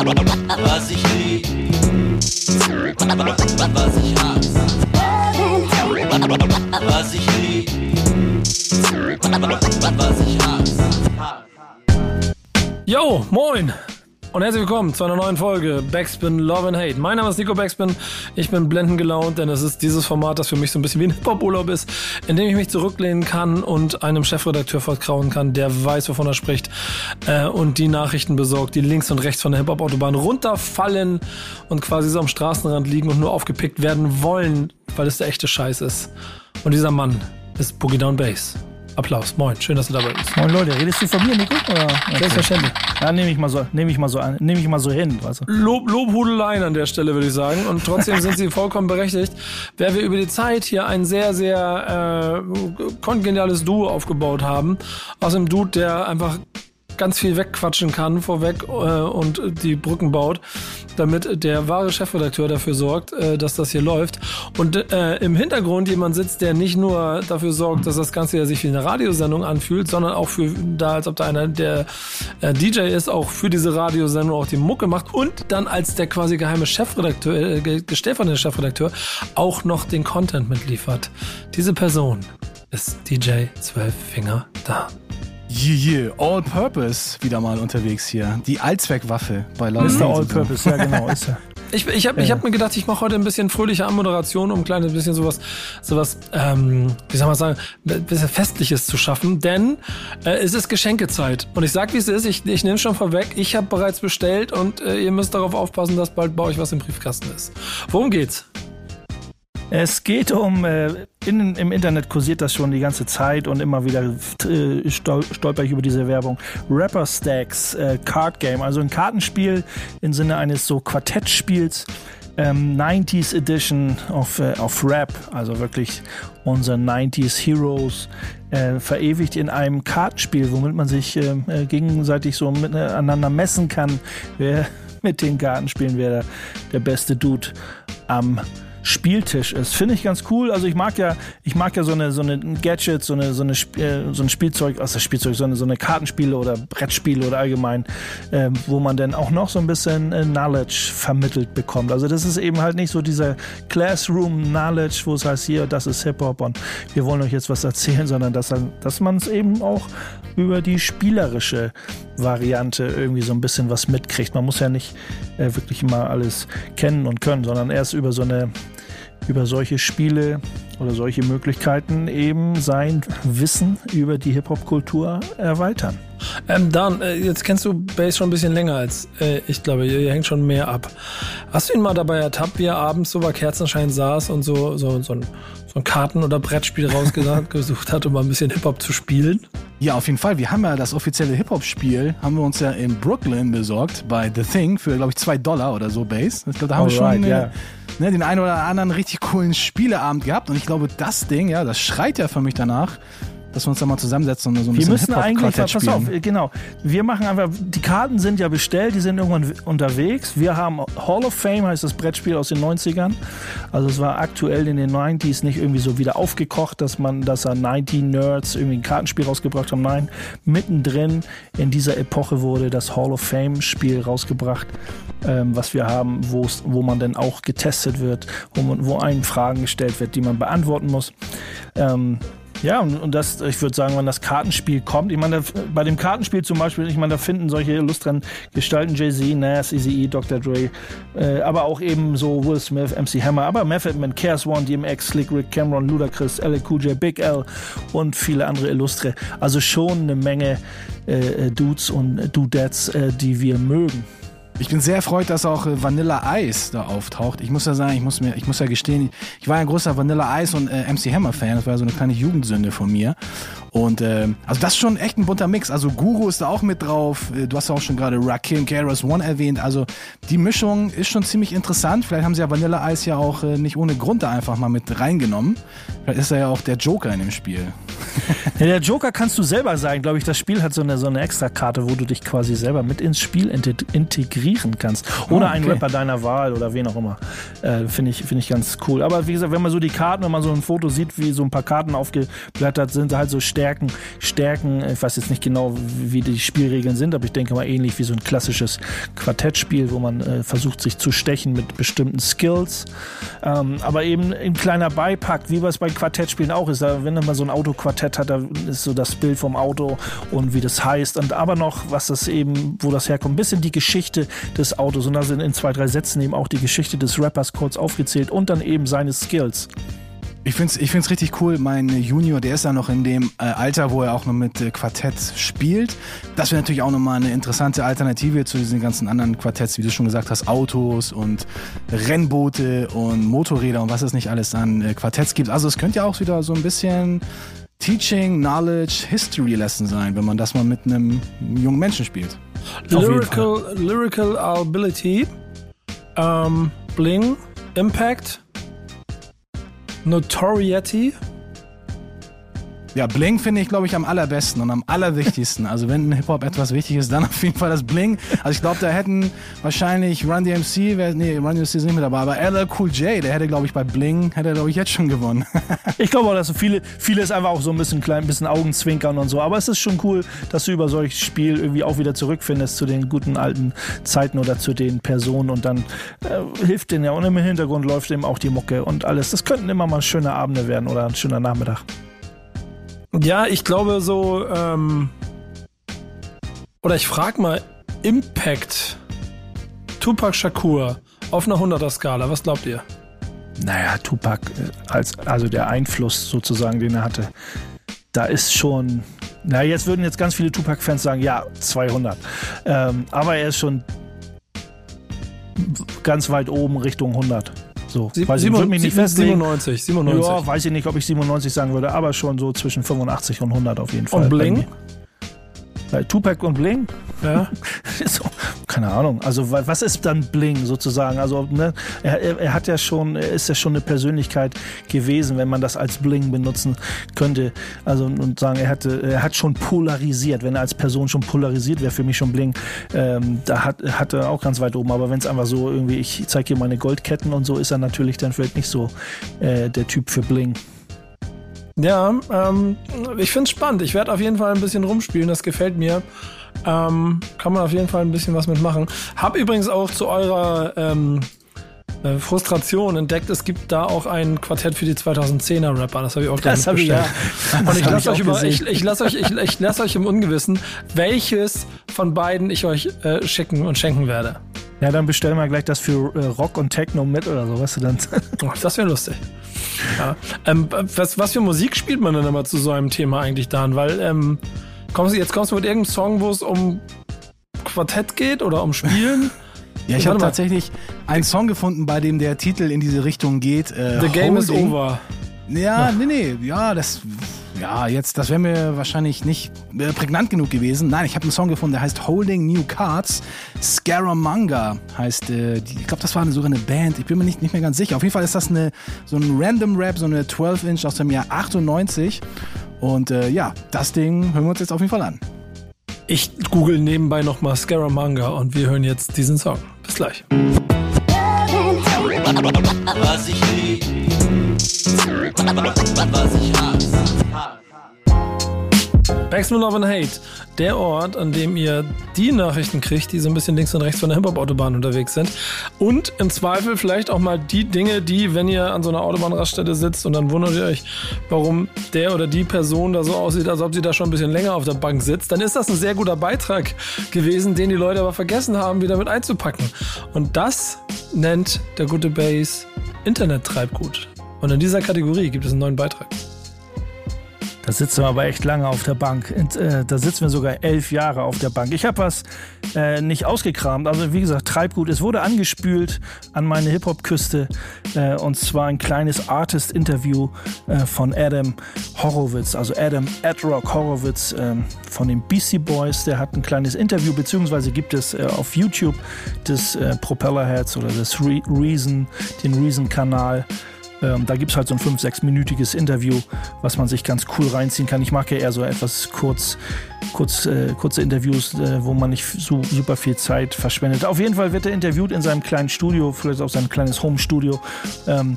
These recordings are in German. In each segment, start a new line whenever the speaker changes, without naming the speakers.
Was ich lieb, was ich hasse. Was ich lieb, was ich hasse.
Yo, moin! Und herzlich willkommen zu einer neuen Folge Backspin Love and Hate. Mein Name ist Nico Backspin. Ich bin blendend gelaunt, denn es ist dieses Format, das für mich so ein bisschen wie ein Hip-Hop-Urlaub ist, in dem ich mich zurücklehnen kann und einem Chefredakteur vertrauen kann, der weiß, wovon er spricht äh, und die Nachrichten besorgt, die links und rechts von der Hip-Hop-Autobahn runterfallen und quasi so am Straßenrand liegen und nur aufgepickt werden wollen, weil es der echte Scheiß ist. Und dieser Mann ist Boogie Down Bass. Applaus. Moin, schön, dass du dabei bist.
Moin Leute, redest du von mir, Nico? Oder?
Selbstverständlich.
Ja, nehme ich mal so, nehme ich mal so an, nehme ich mal so hin, weißt du.
Lob, Lobhudeleien an der Stelle, würde ich sagen. Und trotzdem sind sie vollkommen berechtigt. Wer wir über die Zeit hier ein sehr, sehr äh, kongeniales Duo aufgebaut haben. Aus einem Dude, der einfach ganz viel wegquatschen kann vorweg äh, und die Brücken baut, damit der wahre Chefredakteur dafür sorgt, äh, dass das hier läuft. Und äh, im Hintergrund jemand sitzt, der nicht nur dafür sorgt, dass das Ganze ja sich wie eine Radiosendung anfühlt, sondern auch für da, als ob da einer der äh, DJ ist, auch für diese Radiosendung auch die Mucke macht und dann als der quasi geheime Chefredakteur, äh, stellvertretende Chefredakteur, auch noch den Content mitliefert. Diese Person ist DJ 12 Finger da.
Yeah, yeah, All Purpose wieder mal unterwegs hier. Die Allzweckwaffe bei.
Ist der All Purpose, ja genau, ist er.
Ich, ich habe ich hab mir gedacht, ich mache heute ein bisschen fröhliche Anmoderation, um ein kleines bisschen sowas, sowas, ähm, wie soll man sagen, ein bisschen Festliches zu schaffen, denn äh, es ist Geschenkezeit. Und ich sag, wie es ist, ich, ich nehme schon vorweg, ich habe bereits bestellt und äh, ihr müsst darauf aufpassen, dass bald bei euch was im Briefkasten ist. Worum geht's?
Es geht um, äh, in, im Internet kursiert das schon die ganze Zeit und immer wieder äh, stol stolper ich über diese Werbung. Rapper Stacks äh, Card Game, also ein Kartenspiel im Sinne eines so Quartettspiels. Ähm, 90s Edition of, äh, of Rap, also wirklich unser 90s Heroes, äh, verewigt in einem Kartenspiel, womit man sich äh, äh gegenseitig so miteinander messen kann, wer mit den Kartenspielen, wer der, der beste Dude am Spieltisch ist. Finde ich ganz cool. Also ich mag ja, ich mag ja so eine, so eine Gadget, so eine, so eine, äh, so ein Spielzeug, also Spielzeug, so eine, so eine Kartenspiele oder Brettspiele oder allgemein, äh, wo man dann auch noch so ein bisschen äh, Knowledge vermittelt bekommt. Also das ist eben halt nicht so dieser Classroom Knowledge, wo es heißt, hier, das ist Hip-Hop und wir wollen euch jetzt was erzählen, sondern dass, dass man es eben auch über die spielerische Variante irgendwie so ein bisschen was mitkriegt. Man muss ja nicht äh, wirklich immer alles kennen und können, sondern erst über so eine über solche Spiele oder solche Möglichkeiten eben sein Wissen über die Hip-Hop-Kultur erweitern.
Ähm, Dan, äh, jetzt kennst du Bass schon ein bisschen länger als äh, ich glaube, ihr, hängt schon mehr ab. Hast du ihn mal dabei ertappt, wie er abends so bei Kerzenschein saß und so, so, so, ein, so ein Karten- oder Brettspiel rausgesucht hat, um mal ein bisschen Hip-Hop zu spielen?
Ja, auf jeden Fall. Wir haben ja das offizielle Hip-Hop-Spiel, haben wir uns ja in Brooklyn besorgt, bei The Thing, für, glaube ich, zwei Dollar oder so Bass. Ich glaube, da haben Alright, wir schon yeah. ne, den einen oder anderen richtig coolen Spieleabend gehabt. Und ich glaube, das Ding, ja, das schreit ja für mich danach, dass wir uns da mal zusammensetzen und so ein
wir
bisschen
müssen eigentlich, pass auf, genau. Wir machen einfach, die Karten sind ja bestellt, die sind irgendwann unterwegs. Wir haben Hall of Fame, heißt das Brettspiel aus den 90ern. Also es war aktuell in den 90s nicht irgendwie so wieder aufgekocht, dass man, dass da 90 Nerds irgendwie ein Kartenspiel rausgebracht haben. Nein, mittendrin in dieser Epoche wurde das Hall of Fame Spiel rausgebracht, ähm, was wir haben, wo man dann auch getestet wird, wo, man, wo einem Fragen gestellt wird, die man beantworten muss. Ähm, ja, und, das, ich würde sagen, wenn das Kartenspiel kommt, ich meine, bei dem Kartenspiel zum Beispiel, ich meine, da finden solche illustren Gestalten Jay-Z, Nas, Eazy-E, Dr. Dre, äh, aber auch eben so Will Smith, MC Hammer, aber Method Man, Chaos One, DMX, Slick Rick, Cameron, Ludacris, LQJ, Big L und viele andere Illustre. Also schon eine Menge äh, Dudes und Dudettes, äh, die wir mögen.
Ich bin sehr erfreut, dass auch äh, Vanilla Ice da auftaucht. Ich muss ja sagen, ich muss mir, ich muss ja gestehen, ich war ein großer Vanilla Ice und äh, MC Hammer Fan. Das war so eine kleine Jugendsünde von mir. Und äh, also das ist schon echt ein bunter Mix. Also Guru ist da auch mit drauf. Äh, du hast ja auch schon gerade Rakim, KRS One erwähnt. Also die Mischung ist schon ziemlich interessant. Vielleicht haben sie ja Vanilla Ice ja auch äh, nicht ohne Grund da einfach mal mit reingenommen. Vielleicht ist er ja auch der Joker in dem Spiel.
Ja, der Joker kannst du selber sein, glaube ich. Das Spiel hat so eine, so eine Extrakarte, wo du dich quasi selber mit ins Spiel integrieren kannst. Oder oh, okay. einen Rapper deiner Wahl oder wen auch immer. Äh, Finde ich, find ich ganz cool. Aber wie gesagt, wenn man so die Karten, wenn man so ein Foto sieht, wie so ein paar Karten aufgeblättert sind, halt so Sterne Stärken, Stärken, ich weiß jetzt nicht genau, wie die Spielregeln sind, aber ich denke mal ähnlich wie so ein klassisches Quartettspiel, wo man äh, versucht, sich zu stechen mit bestimmten Skills. Ähm, aber eben ein kleiner Beipack, wie was bei Quartettspielen auch ist. Da, wenn man so ein Autoquartett hat, da ist so das Bild vom Auto und wie das heißt. Und aber noch, was das eben, wo das herkommt, ein bisschen die Geschichte des Autos. Und da sind in zwei, drei Sätzen eben auch die Geschichte des Rappers kurz aufgezählt und dann eben seine Skills.
Ich finde es ich find's richtig cool. Mein Junior, der ist ja noch in dem äh, Alter, wo er auch noch mit äh, Quartett spielt. Das wäre natürlich auch nochmal eine interessante Alternative zu diesen ganzen anderen Quartetts, wie du schon gesagt hast, Autos und Rennboote und Motorräder und was es nicht alles an äh, Quartetts gibt. Also es könnte ja auch wieder so ein bisschen Teaching, Knowledge, History Lesson sein, wenn man das mal mit einem jungen Menschen spielt.
Lyrical, Lyrical Ability, ähm, Bling, Impact, Notoriety.
Ja, Bling finde ich, glaube ich, am allerbesten und am allerwichtigsten. Also wenn Hip-Hop etwas wichtig ist, dann auf jeden Fall das Bling. Also ich glaube, da hätten wahrscheinlich Run DMC, wär, nee, Run DMC ist nicht mit dabei, aber LL Cool J, der hätte, glaube ich, bei Bling, hätte er, glaube ich, jetzt schon gewonnen.
Ich glaube auch, dass so viele, vieles einfach auch so ein bisschen klein, ein bisschen Augenzwinkern und so. Aber es ist schon cool, dass du über solches Spiel irgendwie auch wieder zurückfindest zu den guten alten Zeiten oder zu den Personen und dann äh, hilft denen ja. Und im Hintergrund läuft eben auch die Mucke und alles. Das könnten immer mal schöne Abende werden oder ein schöner Nachmittag.
Ja, ich glaube so, ähm, oder ich frage mal, Impact, Tupac Shakur auf einer 100er Skala, was glaubt ihr?
Naja, Tupac, äh, als, also der Einfluss sozusagen, den er hatte, da ist schon. Na, jetzt würden jetzt ganz viele Tupac-Fans sagen, ja, 200. Ähm, aber er ist schon ganz weit oben Richtung 100. So,
Sie-
weiß ich, würde mich nicht festlegen.
97, 97.
Ja, weiß ich nicht, ob ich 97 sagen würde, aber schon so zwischen 85 und 100 auf jeden Fall.
Und Bling?
Bei Tupac und Bling?
Ja.
so, keine Ahnung. Also wa- was ist dann Bling sozusagen? Also ne, er, er, hat ja schon, er ist ja schon eine Persönlichkeit gewesen, wenn man das als Bling benutzen könnte. Also und sagen, er hatte, er hat schon polarisiert. Wenn er als Person schon polarisiert wäre, für mich schon Bling. Ähm, da hat, hat er auch ganz weit oben. Aber wenn es einfach so irgendwie, ich zeige dir meine Goldketten und so, ist er natürlich dann vielleicht nicht so äh, der Typ für Bling.
Ja, ähm, ich finde es spannend. Ich werde auf jeden Fall ein bisschen rumspielen, das gefällt mir. Ähm, kann man auf jeden Fall ein bisschen was mitmachen. Hab übrigens auch zu eurer ähm, äh, Frustration entdeckt, es gibt da auch ein Quartett für die 2010er Rapper. Das habe ich auch
Das hab ich,
bestellt. Und ich lasse euch, über, ich, ich lass euch, ich, ich lass euch im Ungewissen, welches von beiden ich euch äh, schicken und schenken werde.
Ja, dann bestellen wir gleich das für äh, Rock und Techno mit oder so, weißt du dann.
Oh, das wäre lustig. Ja. Ähm, was, was für Musik spielt man denn immer zu so einem Thema eigentlich dann? Weil ähm, kommst jetzt kommst du mit irgendeinem Song, wo es um Quartett geht oder um Spielen?
Ja, ich habe tatsächlich einen Song gefunden, bei dem der Titel in diese Richtung geht. Äh,
The game is
Holding.
over.
Ja, nee, nee, ja, das, ja, jetzt, das wäre mir wahrscheinlich nicht äh, prägnant genug gewesen. Nein, ich habe einen Song gefunden, der heißt Holding New Cards. Scaramanga heißt, äh, die, ich glaube, das war eine, sogar eine Band. Ich bin mir nicht, nicht mehr ganz sicher. Auf jeden Fall ist das eine, so ein Random Rap, so eine 12-Inch aus dem Jahr 98. Und äh, ja, das Ding hören wir uns jetzt auf jeden Fall an.
Ich google nebenbei nochmal Scaramanga und wir hören jetzt diesen Song. Bis gleich.
Was ich lieb, was.
Backspin Love and Hate, der Ort, an dem ihr die Nachrichten kriegt, die so ein bisschen links und rechts von der Hip-Hop-Autobahn unterwegs sind. Und im Zweifel vielleicht auch mal die Dinge, die, wenn ihr an so einer Autobahnraststätte sitzt und dann wundert ihr euch, warum der oder die Person da so aussieht, als ob sie da schon ein bisschen länger auf der Bank sitzt, dann ist das ein sehr guter Beitrag gewesen, den die Leute aber vergessen haben, wieder mit einzupacken. Und das nennt der gute Base Internet-Treibgut. Und in dieser Kategorie gibt es einen neuen Beitrag.
Da sitzen wir aber echt lange auf der Bank. Und, äh, da sitzen wir sogar elf Jahre auf der Bank. Ich habe was äh, nicht ausgekramt. Also wie gesagt, Treibgut. Es wurde angespült an meine Hip-Hop-Küste. Äh, und zwar ein kleines Artist-Interview äh, von Adam Horowitz. Also Adam Adrock Horowitz ähm, von den Beastie Boys. Der hat ein kleines Interview, beziehungsweise gibt es äh, auf YouTube des äh, Propellerheads oder des Re Reason, den Reason-Kanal. Ähm, da gibt es halt so ein 5-, 6-minütiges Interview, was man sich ganz cool reinziehen kann. Ich mag ja eher so etwas kurz, kurz, äh, kurze Interviews, äh, wo man nicht so super viel Zeit verschwendet. Auf jeden Fall wird er interviewt in seinem kleinen Studio, vielleicht auch sein kleines Home-Studio. Ähm,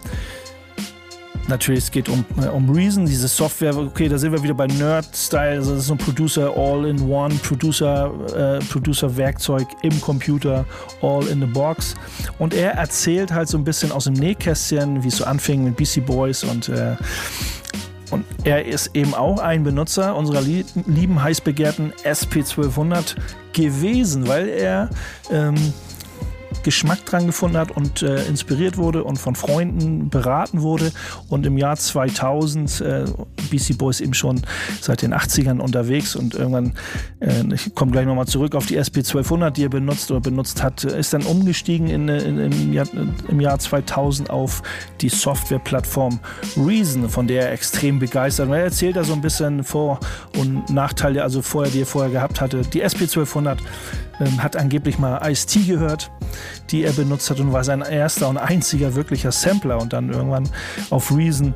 natürlich, es geht um, äh, um Reason, diese Software, okay, da sind wir wieder bei Nerd-Style, also das ist ein Producer All-in-One, Producer, äh, Producer-Werkzeug im Computer, all in the box. Und er erzählt halt so ein bisschen aus dem Nähkästchen, wie es so anfing mit BC Boys und äh, und er ist eben auch ein Benutzer unserer lieben, heiß begehrten SP1200 gewesen, weil er ähm, Geschmack dran gefunden hat und äh, inspiriert wurde und von Freunden beraten wurde und im Jahr 2000 äh, BC Boys eben schon seit den 80ern unterwegs und irgendwann, äh, ich komme gleich nochmal zurück auf die SP 1200, die er benutzt oder benutzt hat, ist dann umgestiegen in, in, im, Jahr, im Jahr 2000 auf die Softwareplattform Reason, von der er extrem begeistert war. Er erzählt da so ein bisschen Vor- und Nachteile, also vorher, die er vorher gehabt hatte. Die SP 1200 ähm, hat angeblich mal Ice-T gehört, die er benutzt hat und war sein erster und einziger wirklicher Sampler und dann irgendwann auf Reason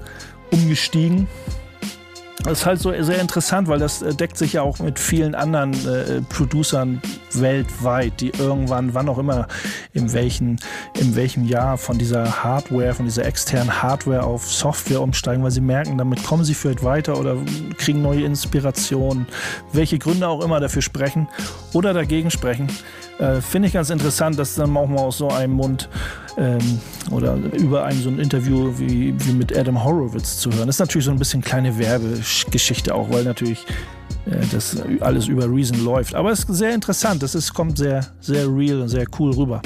umgestiegen. Das ist halt so sehr interessant, weil das äh, deckt sich ja auch mit vielen anderen äh, Producern weltweit, die irgendwann, wann auch immer, in welchen, in welchem Jahr von dieser Hardware, von dieser externen Hardware auf Software umsteigen, weil sie merken, damit kommen sie vielleicht weiter oder kriegen neue Inspirationen, welche Gründe auch immer dafür sprechen oder dagegen sprechen. Äh, Finde ich ganz interessant, dass dann auch mal aus so einem Mund ähm, oder über ein so ein Interview wie, wie mit Adam Horowitz zu hören. Das ist natürlich so ein bisschen kleine Werbegeschichte auch, weil natürlich äh, das alles über Reason läuft. Aber es ist sehr interessant. Das ist, kommt sehr, sehr real und sehr cool rüber.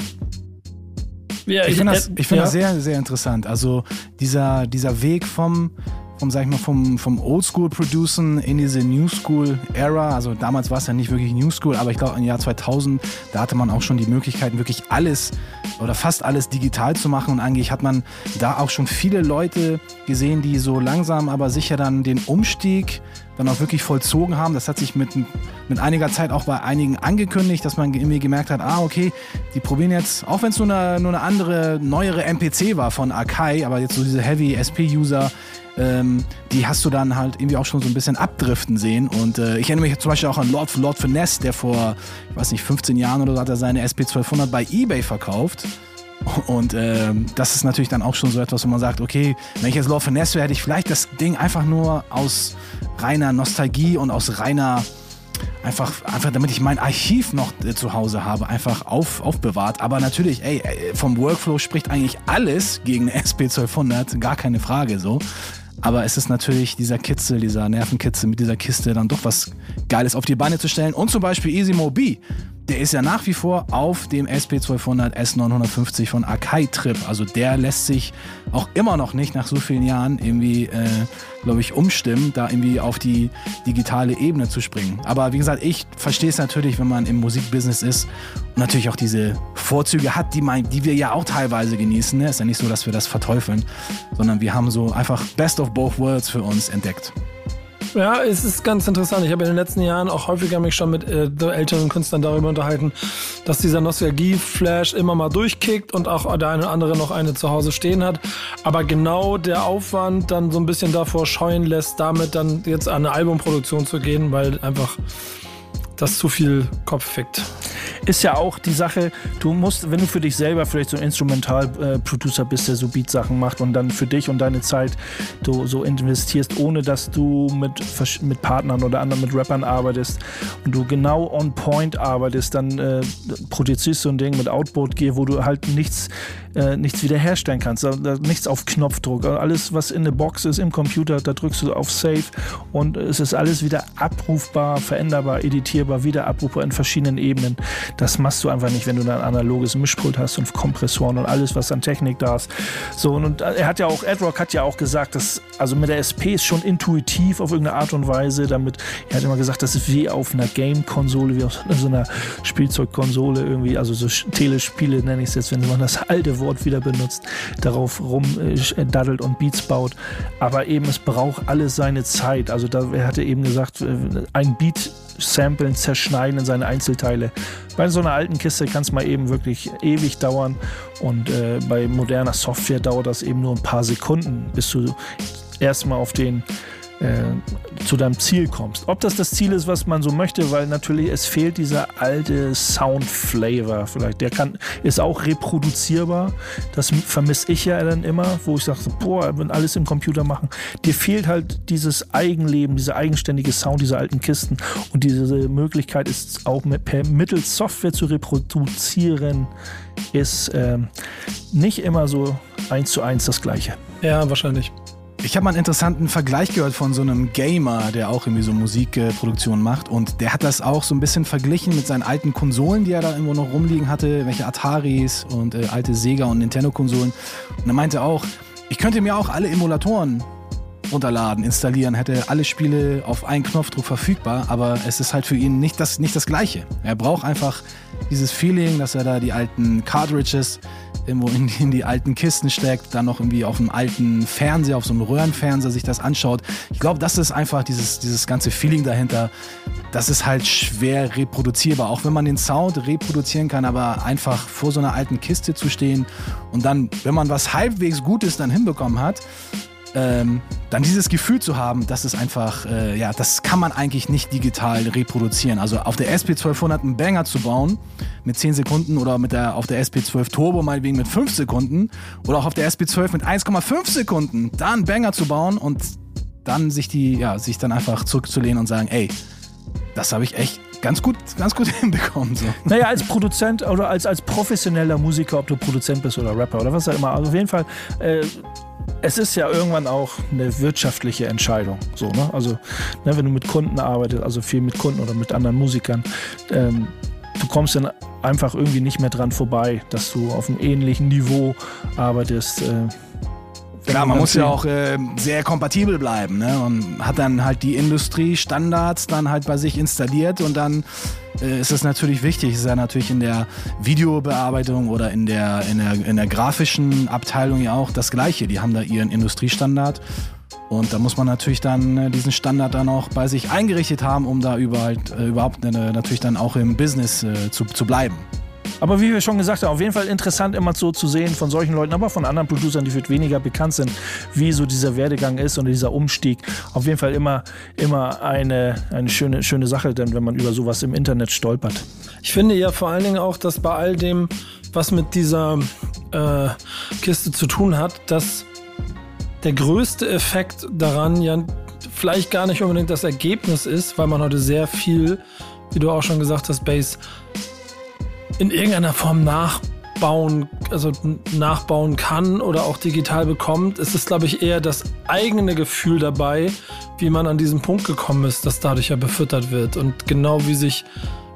Ja, ich finde das, ich find ja. das sehr, sehr interessant. Also dieser, dieser Weg vom vom, sag ich mal, vom, vom Oldschool-Producen in diese New School-Era. Also damals war es ja nicht wirklich New School, aber ich glaube im Jahr 2000, da hatte man auch schon die Möglichkeit, wirklich alles oder fast alles digital zu machen. Und eigentlich hat man da auch schon viele Leute gesehen, die so langsam aber sicher dann den Umstieg dann auch wirklich vollzogen haben. Das hat sich mit, mit einiger Zeit auch bei einigen angekündigt, dass man irgendwie gemerkt hat, ah, okay, die probieren jetzt, auch wenn es nur eine, nur eine andere, neuere MPC war von Akai, aber jetzt so diese Heavy SP-User, ähm, die hast du dann halt irgendwie auch schon so ein bisschen abdriften sehen. Und äh, ich erinnere mich zum Beispiel auch an Lord, Lord Finesse, der vor, ich weiß nicht, 15 Jahren oder so hat er seine SP1200 bei eBay verkauft. Und äh, das ist natürlich dann auch schon so etwas, wo man sagt, okay, wenn ich jetzt Lord Finesse wäre, hätte ich vielleicht das Ding einfach nur aus reiner Nostalgie und aus reiner einfach, einfach damit ich mein Archiv noch äh, zu Hause habe, einfach auf, aufbewahrt. Aber natürlich, ey, äh, vom Workflow spricht eigentlich alles gegen eine SP1200, gar keine Frage so. Aber es ist natürlich dieser Kitzel, dieser Nervenkitzel mit dieser Kiste dann doch was Geiles auf die Beine zu stellen. Und zum Beispiel Easy B der ist ja nach wie vor auf dem SP1200 S950 von Akai Trip. Also der lässt sich auch immer noch nicht nach so vielen Jahren irgendwie, äh, glaube ich, umstimmen, da irgendwie auf die digitale Ebene zu springen. Aber wie gesagt, ich verstehe es natürlich, wenn man im Musikbusiness ist und natürlich auch diese Vorzüge hat, die, man, die wir ja auch teilweise genießen. Ne? Ist ja nicht so, dass wir das verteufeln, sondern wir haben so einfach Best of Both Worlds für uns entdeckt.
Ja, es ist ganz interessant. Ich habe in den letzten Jahren auch häufiger mich schon mit äh, älteren Künstlern darüber unterhalten, dass dieser Nostalgie-Flash immer mal durchkickt und auch der eine oder andere noch eine zu Hause stehen hat. Aber genau der Aufwand dann so ein bisschen davor scheuen lässt, damit dann jetzt an eine Albumproduktion zu gehen, weil einfach das zu viel Kopf fickt
ist ja auch die Sache, du musst, wenn du für dich selber vielleicht so ein Instrumental-Producer bist, der so Beat-Sachen macht und dann für dich und deine Zeit du so investierst, ohne dass du mit, mit Partnern oder anderen mit Rappern arbeitest und du genau on point arbeitest, dann äh, produzierst du ein Ding mit Outboard Gear, wo du halt nichts, äh, nichts wiederherstellen kannst, nichts auf Knopfdruck. Alles, was in der Box ist im Computer, da drückst du auf Save und es ist alles wieder abrufbar, veränderbar, editierbar, wieder abrufbar in verschiedenen Ebenen. Das machst du einfach nicht, wenn du ein analoges Mischpult hast und Kompressoren und alles, was an Technik da ist. So, und, er hat ja auch, Adrock hat ja auch gesagt, dass, also mit der SP ist schon intuitiv auf irgendeine Art und Weise, damit, er hat immer gesagt, das ist wie auf einer Game-Konsole, wie auf so einer Spielzeugkonsole irgendwie, also so Telespiele nenne ich es jetzt, wenn man das alte Wort wieder benutzt, darauf rumdaddelt äh, und Beats baut. Aber eben, es braucht alles seine Zeit. Also da, er hatte eben gesagt, äh, ein Beat samplen, zerschneiden in seine Einzelteile. Bei so einer alten Kiste kann es mal eben wirklich ewig dauern und äh, bei moderner Software dauert das eben nur ein paar Sekunden, bis du erstmal auf den äh, zu deinem Ziel kommst. Ob das das Ziel ist, was man so möchte, weil natürlich es fehlt dieser alte Sound-Flavor vielleicht. Der kann, ist auch reproduzierbar. Das vermisse ich ja dann immer, wo ich sage, boah, wenn alles im Computer machen. Dir fehlt halt dieses Eigenleben, dieser eigenständige Sound dieser alten Kisten. Und diese Möglichkeit ist auch mit, per mittels Software zu reproduzieren, ist äh, nicht immer so eins zu eins das Gleiche.
Ja, wahrscheinlich.
Ich habe mal einen interessanten Vergleich gehört von so einem Gamer, der auch irgendwie so Musikproduktion macht. Und der hat das auch so ein bisschen verglichen mit seinen alten Konsolen, die er da irgendwo noch rumliegen hatte, welche Ataris und äh, alte Sega und Nintendo-Konsolen. Und er meinte auch, ich könnte mir auch alle Emulatoren runterladen, installieren, hätte alle Spiele auf einen Knopfdruck verfügbar, aber es ist halt für ihn nicht das, nicht das Gleiche. Er braucht einfach dieses Feeling, dass er da die alten Cartridges irgendwo in, in, die alten Kisten steckt, dann noch irgendwie auf einem alten Fernseher, auf so einem Röhrenfernseher sich das anschaut. Ich glaube, das ist einfach dieses, dieses ganze Feeling dahinter. Das ist halt schwer reproduzierbar, auch wenn man den Sound reproduzieren kann, aber einfach vor so einer alten Kiste zu stehen und dann, wenn man was halbwegs Gutes dann hinbekommen hat, ähm, dann dieses Gefühl zu haben, dass es einfach, äh, ja, das kann man eigentlich nicht digital reproduzieren. Also auf der SP1200 einen Banger zu bauen mit 10 Sekunden oder mit der, auf der SP12 Turbo meinetwegen mit 5 Sekunden oder auch auf der SP12 mit 1,5 Sekunden, da einen Banger zu bauen und dann sich die, ja, sich dann einfach zurückzulehnen und sagen, ey, das habe ich echt ganz gut, ganz gut hinbekommen. So.
Naja, als Produzent oder als, als professioneller Musiker, ob du Produzent bist oder Rapper oder was auch immer. Also auf jeden Fall, äh, es ist ja irgendwann auch eine wirtschaftliche Entscheidung. So, ne? Also, ne, wenn du mit Kunden arbeitest, also viel mit Kunden oder mit anderen Musikern, ähm, du kommst dann einfach irgendwie nicht mehr dran vorbei, dass du auf einem ähnlichen Niveau arbeitest. Äh,
Klar, man muss ja auch äh, sehr kompatibel bleiben ne? und hat dann halt die Industriestandards dann halt bei sich installiert und dann äh, ist es natürlich wichtig, ist ja natürlich in der Videobearbeitung oder in der, in der, in der grafischen Abteilung ja auch das Gleiche. Die haben da ihren Industriestandard und da muss man natürlich dann äh, diesen Standard dann auch bei sich eingerichtet haben, um da überall, äh, überhaupt äh, natürlich dann auch im Business äh, zu, zu bleiben.
Aber wie wir schon gesagt haben, auf jeden Fall interessant immer so zu sehen von solchen Leuten, aber von anderen Producern, die vielleicht weniger bekannt sind, wie so dieser Werdegang ist und dieser Umstieg. Auf jeden Fall immer, immer eine, eine schöne, schöne Sache, denn wenn man über sowas im Internet stolpert.
Ich finde ja vor allen Dingen auch, dass bei all dem, was mit dieser äh, Kiste zu tun hat, dass der größte Effekt daran ja vielleicht gar nicht unbedingt das Ergebnis ist, weil man heute sehr viel, wie du auch schon gesagt hast, Bass in irgendeiner Form nachbauen, also nachbauen kann oder auch digital bekommt. Es ist, glaube ich, eher das eigene Gefühl dabei, wie man an diesen Punkt gekommen ist, das dadurch ja befüttert wird. Und genau wie sich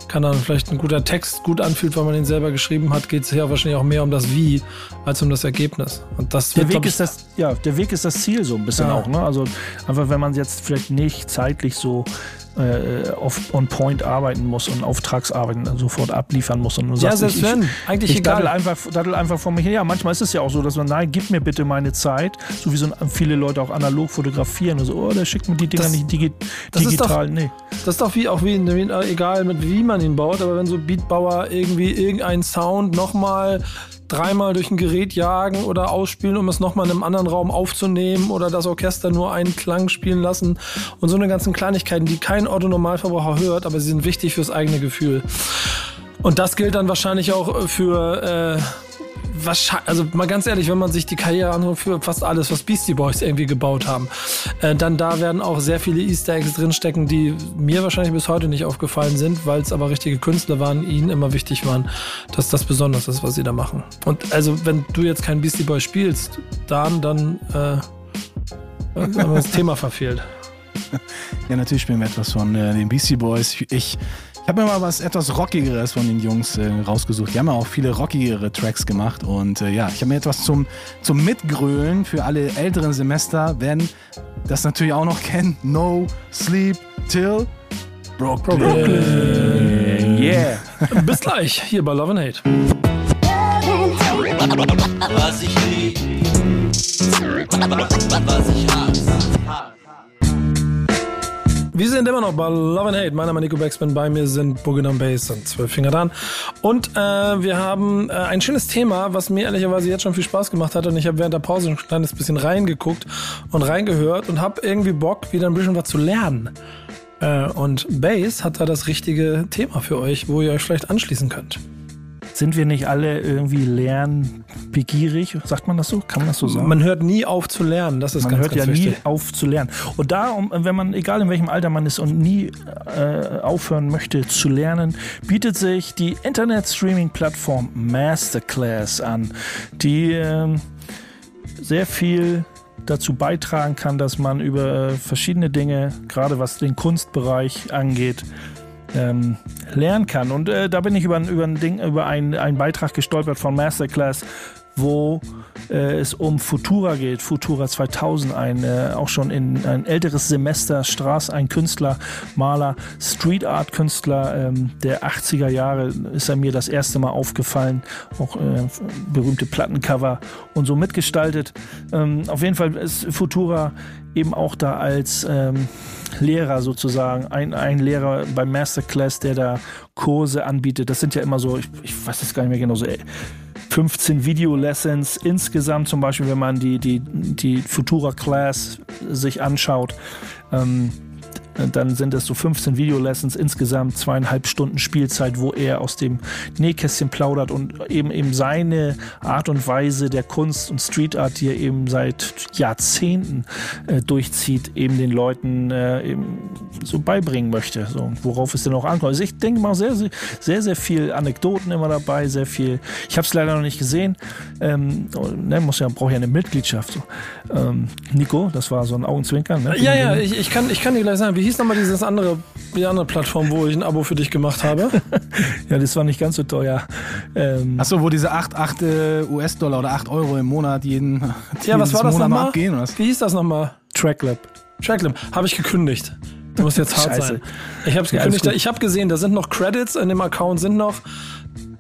kann dann vielleicht ein guter Text gut anfühlt, weil man ihn selber geschrieben hat, geht es ja wahrscheinlich auch mehr um das Wie als um das Ergebnis. Und das
der Weg ist das, ja, der Weg ist das Ziel so ein bisschen ja. auch. Ne? Also einfach, wenn man jetzt vielleicht nicht zeitlich so äh, auf on point arbeiten muss und Auftragsarbeiten sofort abliefern muss. Und
du ja, sagst, selbst ich, wenn, eigentlich
ich
egal.
Daddel einfach, daddel einfach vor mir hin. Ja, manchmal ist es ja auch so, dass man, nein, gib mir bitte meine Zeit, so wie so viele Leute auch analog fotografieren und so, oh, der schickt mir die Dinger das, nicht digi das digital.
Doch, nee. Das ist doch wie auch wie, egal mit wie man ihn baut, aber wenn so Beatbauer irgendwie irgendeinen Sound nochmal dreimal durch ein Gerät jagen oder ausspielen, um es nochmal in einem anderen Raum aufzunehmen oder das Orchester nur einen Klang spielen lassen und so eine ganzen Kleinigkeiten, die kein Otto-Normalverbraucher hört, aber sie sind wichtig fürs eigene Gefühl. Und das gilt dann wahrscheinlich auch für äh, wahrscheinlich, also mal ganz ehrlich, wenn man sich die Karriere anschaut für fast alles, was Beastie Boys irgendwie gebaut haben, äh, dann da werden auch sehr viele Easter Eggs drinstecken, die mir wahrscheinlich bis heute nicht aufgefallen sind, weil es aber richtige Künstler waren, ihnen immer wichtig waren, dass das besonders ist, was sie da machen. Und also, wenn du jetzt kein Beastie Boy spielst, dann, dann äh, haben wir das Thema verfehlt.
Ja, natürlich spielen wir etwas von äh, den Beastie Boys. Ich ich habe mir mal was etwas Rockigeres von den Jungs äh, rausgesucht. Die haben ja auch viele rockigere Tracks gemacht. Und äh, ja, ich habe mir etwas zum, zum Mitgrölen für alle älteren Semester, werden das natürlich auch noch kennen. No Sleep Till Brooklyn. Brooklyn.
Yeah. Bis gleich hier bei Love and Hate.
Was ich lieb, was ich hasse.
Wir sind immer noch bei Love and Hate. Mein Name ist Nico Backspin. Bei mir sind Boogie Bass und Zwölf Finger dran. Und äh, wir haben äh, ein schönes Thema, was mir ehrlicherweise jetzt schon viel Spaß gemacht hat. Und ich habe während der Pause ein kleines bisschen reingeguckt und reingehört und habe irgendwie Bock, wieder ein bisschen was zu lernen. Äh, und Bass hat da das richtige Thema für euch, wo ihr euch vielleicht anschließen könnt.
Sind wir nicht alle irgendwie lernbegierig? Sagt man das so? Kann man das so sagen?
Man hört nie auf zu lernen. Das ist
man
ganz,
hört
ganz
ja
wichtig.
nie auf zu lernen. Und da, wenn man, egal in welchem Alter man ist und nie äh, aufhören möchte zu lernen, bietet sich die Internet-Streaming-Plattform Masterclass an, die ähm, sehr viel dazu beitragen kann, dass man über äh, verschiedene Dinge, gerade was den Kunstbereich angeht, ähm, lernen kann. Und äh, da bin ich über, ein- über ein Ding, über einen, einen Beitrag gestolpert von Masterclass, wo äh, es um Futura geht. Futura 2000, ein äh, auch schon in ein älteres Semester Straß, ein Künstler, Maler, Street Art Künstler ähm, der 80er Jahre ist er mir das erste Mal aufgefallen. Auch äh, berühmte Plattencover und so mitgestaltet. Ähm, auf jeden Fall ist Futura eben auch da als ähm, Lehrer sozusagen, ein, ein Lehrer beim Masterclass, der da Kurse anbietet. Das sind ja immer so, ich, ich weiß jetzt gar nicht mehr genau, so äh, 15 Video-Lessons insgesamt, zum Beispiel, wenn man die, die, die Futura Class sich anschaut. Ähm, dann sind es so 15 Videolessons, insgesamt zweieinhalb Stunden Spielzeit, wo er aus dem Nähkästchen plaudert und eben eben seine Art und Weise der Kunst und Street Art, die er eben seit Jahrzehnten äh, durchzieht, eben den Leuten äh, eben so beibringen möchte, so worauf es denn auch ankommt. Also ich denke mal sehr, sehr, sehr, sehr viel Anekdoten immer dabei, sehr viel. Ich habe es leider noch nicht gesehen. Ähm, ne, muss ja braucht ja eine Mitgliedschaft. So. Ähm, Nico, das war so ein Augenzwinkern. Ne?
Ja, ja, ich, ich, kann, ich kann dir gleich sagen, wie hieß nochmal dieses andere, die andere Plattform, wo ich ein Abo für dich gemacht habe?
Ja, das war nicht ganz so teuer. Ähm,
Achso, wo diese 8, 8 äh, US-Dollar oder 8 Euro im Monat jeden,
ja, was war das nochmal?
abgehen, oder was?
Wie hieß das nochmal?
Tracklab.
Tracklab. Habe ich gekündigt. Du musst jetzt hart
Scheiße.
sein. Ich habe es
Ja,
gekündigt. ich habe gesehen, da sind noch Credits in dem Account, sind noch.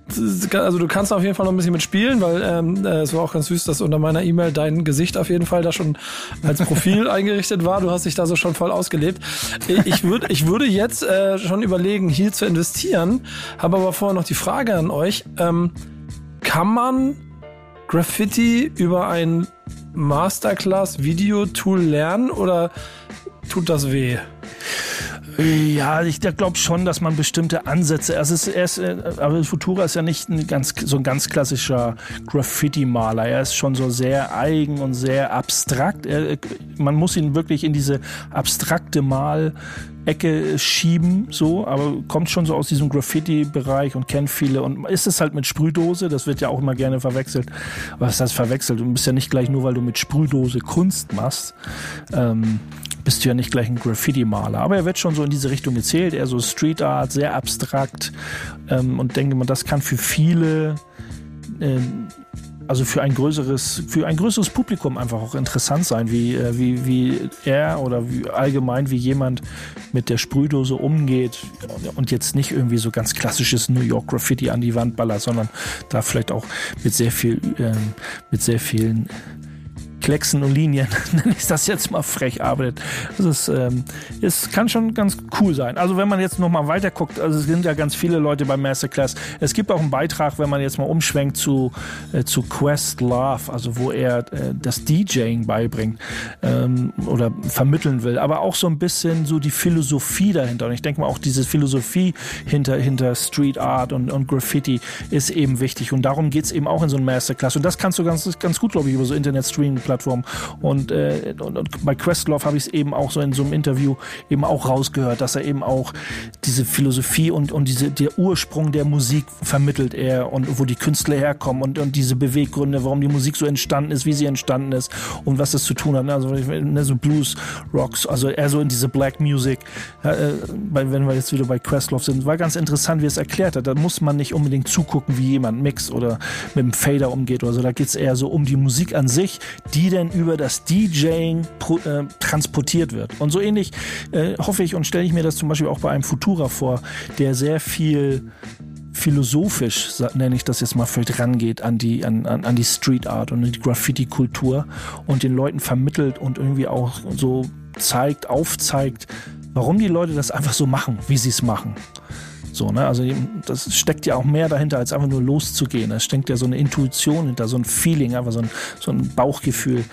Also du kannst auf jeden Fall noch ein bisschen mitspielen, weil ähm, äh, es war auch ganz süß, dass unter meiner E-Mail dein Gesicht auf jeden Fall da schon als Profil eingerichtet war. Du hast dich da so schon voll ausgelebt. Ich würde, ich würde jetzt äh, schon überlegen, hier zu investieren, habe aber vorher noch die Frage an euch. Ähm, kann man Graffiti über ein Masterclass-Video-Tool lernen oder tut das weh?
Ja, ich glaube schon, dass man bestimmte Ansätze, also es ist, er ist, äh, aber Futura ist ja nicht ein ganz, so ein ganz klassischer Graffiti-Maler. Er ist schon so sehr eigen und sehr abstrakt. Er, man muss ihn wirklich in diese abstrakte Mal Ecke schieben, so, aber kommt schon so aus diesem Graffiti-Bereich und kennt viele und ist es halt mit Sprühdose, das wird ja auch immer gerne verwechselt. Was heißt verwechselt? Du bist ja nicht gleich nur, weil du mit Sprühdose Kunst machst, ähm, bist du ja nicht gleich ein Graffiti-Maler. Aber er wird schon so in diese Richtung gezählt, eher so Street Art, sehr abstrakt ähm, und denke mal, das kann für viele ähm, also für ein größeres, für ein größeres Publikum einfach auch interessant sein, wie, äh, wie, wie er oder wie allgemein wie jemand mit der Sprühdose umgeht. Und jetzt nicht irgendwie so ganz klassisches New York Graffiti an die Wand ballert, sondern da vielleicht auch mit sehr viel, ähm, mit sehr vielen Klecksen und Linien, nenne ich das jetzt mal frech arbeitet. Das ist, ähm, es kann schon ganz cool sein. Also wenn man jetzt nochmal weiter guckt, also es sind ja ganz viele Leute beim Masterclass. Es gibt auch einen Beitrag, wenn man jetzt mal umschwenkt zu, äh, zu Quest Love, also wo er äh, das DJing beibringt ähm, oder vermitteln will, aber auch so ein bisschen so die Philosophie dahinter. Und ich denke mal auch diese Philosophie hinter, hinter Street Art und, und Graffiti ist eben wichtig. Und darum geht's eben auch in so einem Masterclass. Und das kannst du ganz, ganz gut, glaube ich, über so Internet-Streaming-Plattformen. Und, äh, und, und bei Questlove habe ich es eben auch so in so einem Interview eben auch rausgehört, dass er eben auch diese Philosophie und, und diese, der Ursprung der Musik vermittelt er und wo die Künstler herkommen und, und diese Beweggründe, warum die Musik so entstanden ist, wie sie entstanden ist und was das zu tun hat. Also ne, so Blues, Rocks, also eher so in diese Black Music. Äh, bei, wenn wir jetzt wieder bei Questlove sind, war ganz interessant, wie er es erklärt hat. Da muss man nicht unbedingt zugucken, wie jemand mixt oder mit dem Fader umgeht oder so. Da geht es eher so um die Musik an sich, die denn über das DJing äh, transportiert wird. Und so ähnlich äh, hoffe ich und stelle ich mir das zum Beispiel auch bei einem Futura vor, der sehr viel philosophisch, nenne ich das jetzt mal, vielleicht rangeht an die, an, an, an die Street Art und die Graffiti-Kultur und den Leuten vermittelt und irgendwie auch so zeigt, aufzeigt, warum die Leute das einfach so machen, wie sie es machen. So, ne? Also das steckt ja auch mehr dahinter, als einfach nur loszugehen. Da steckt ja so eine Intuition hinter, so ein Feeling, einfach so ein, so ein Bauchgefühl, äh,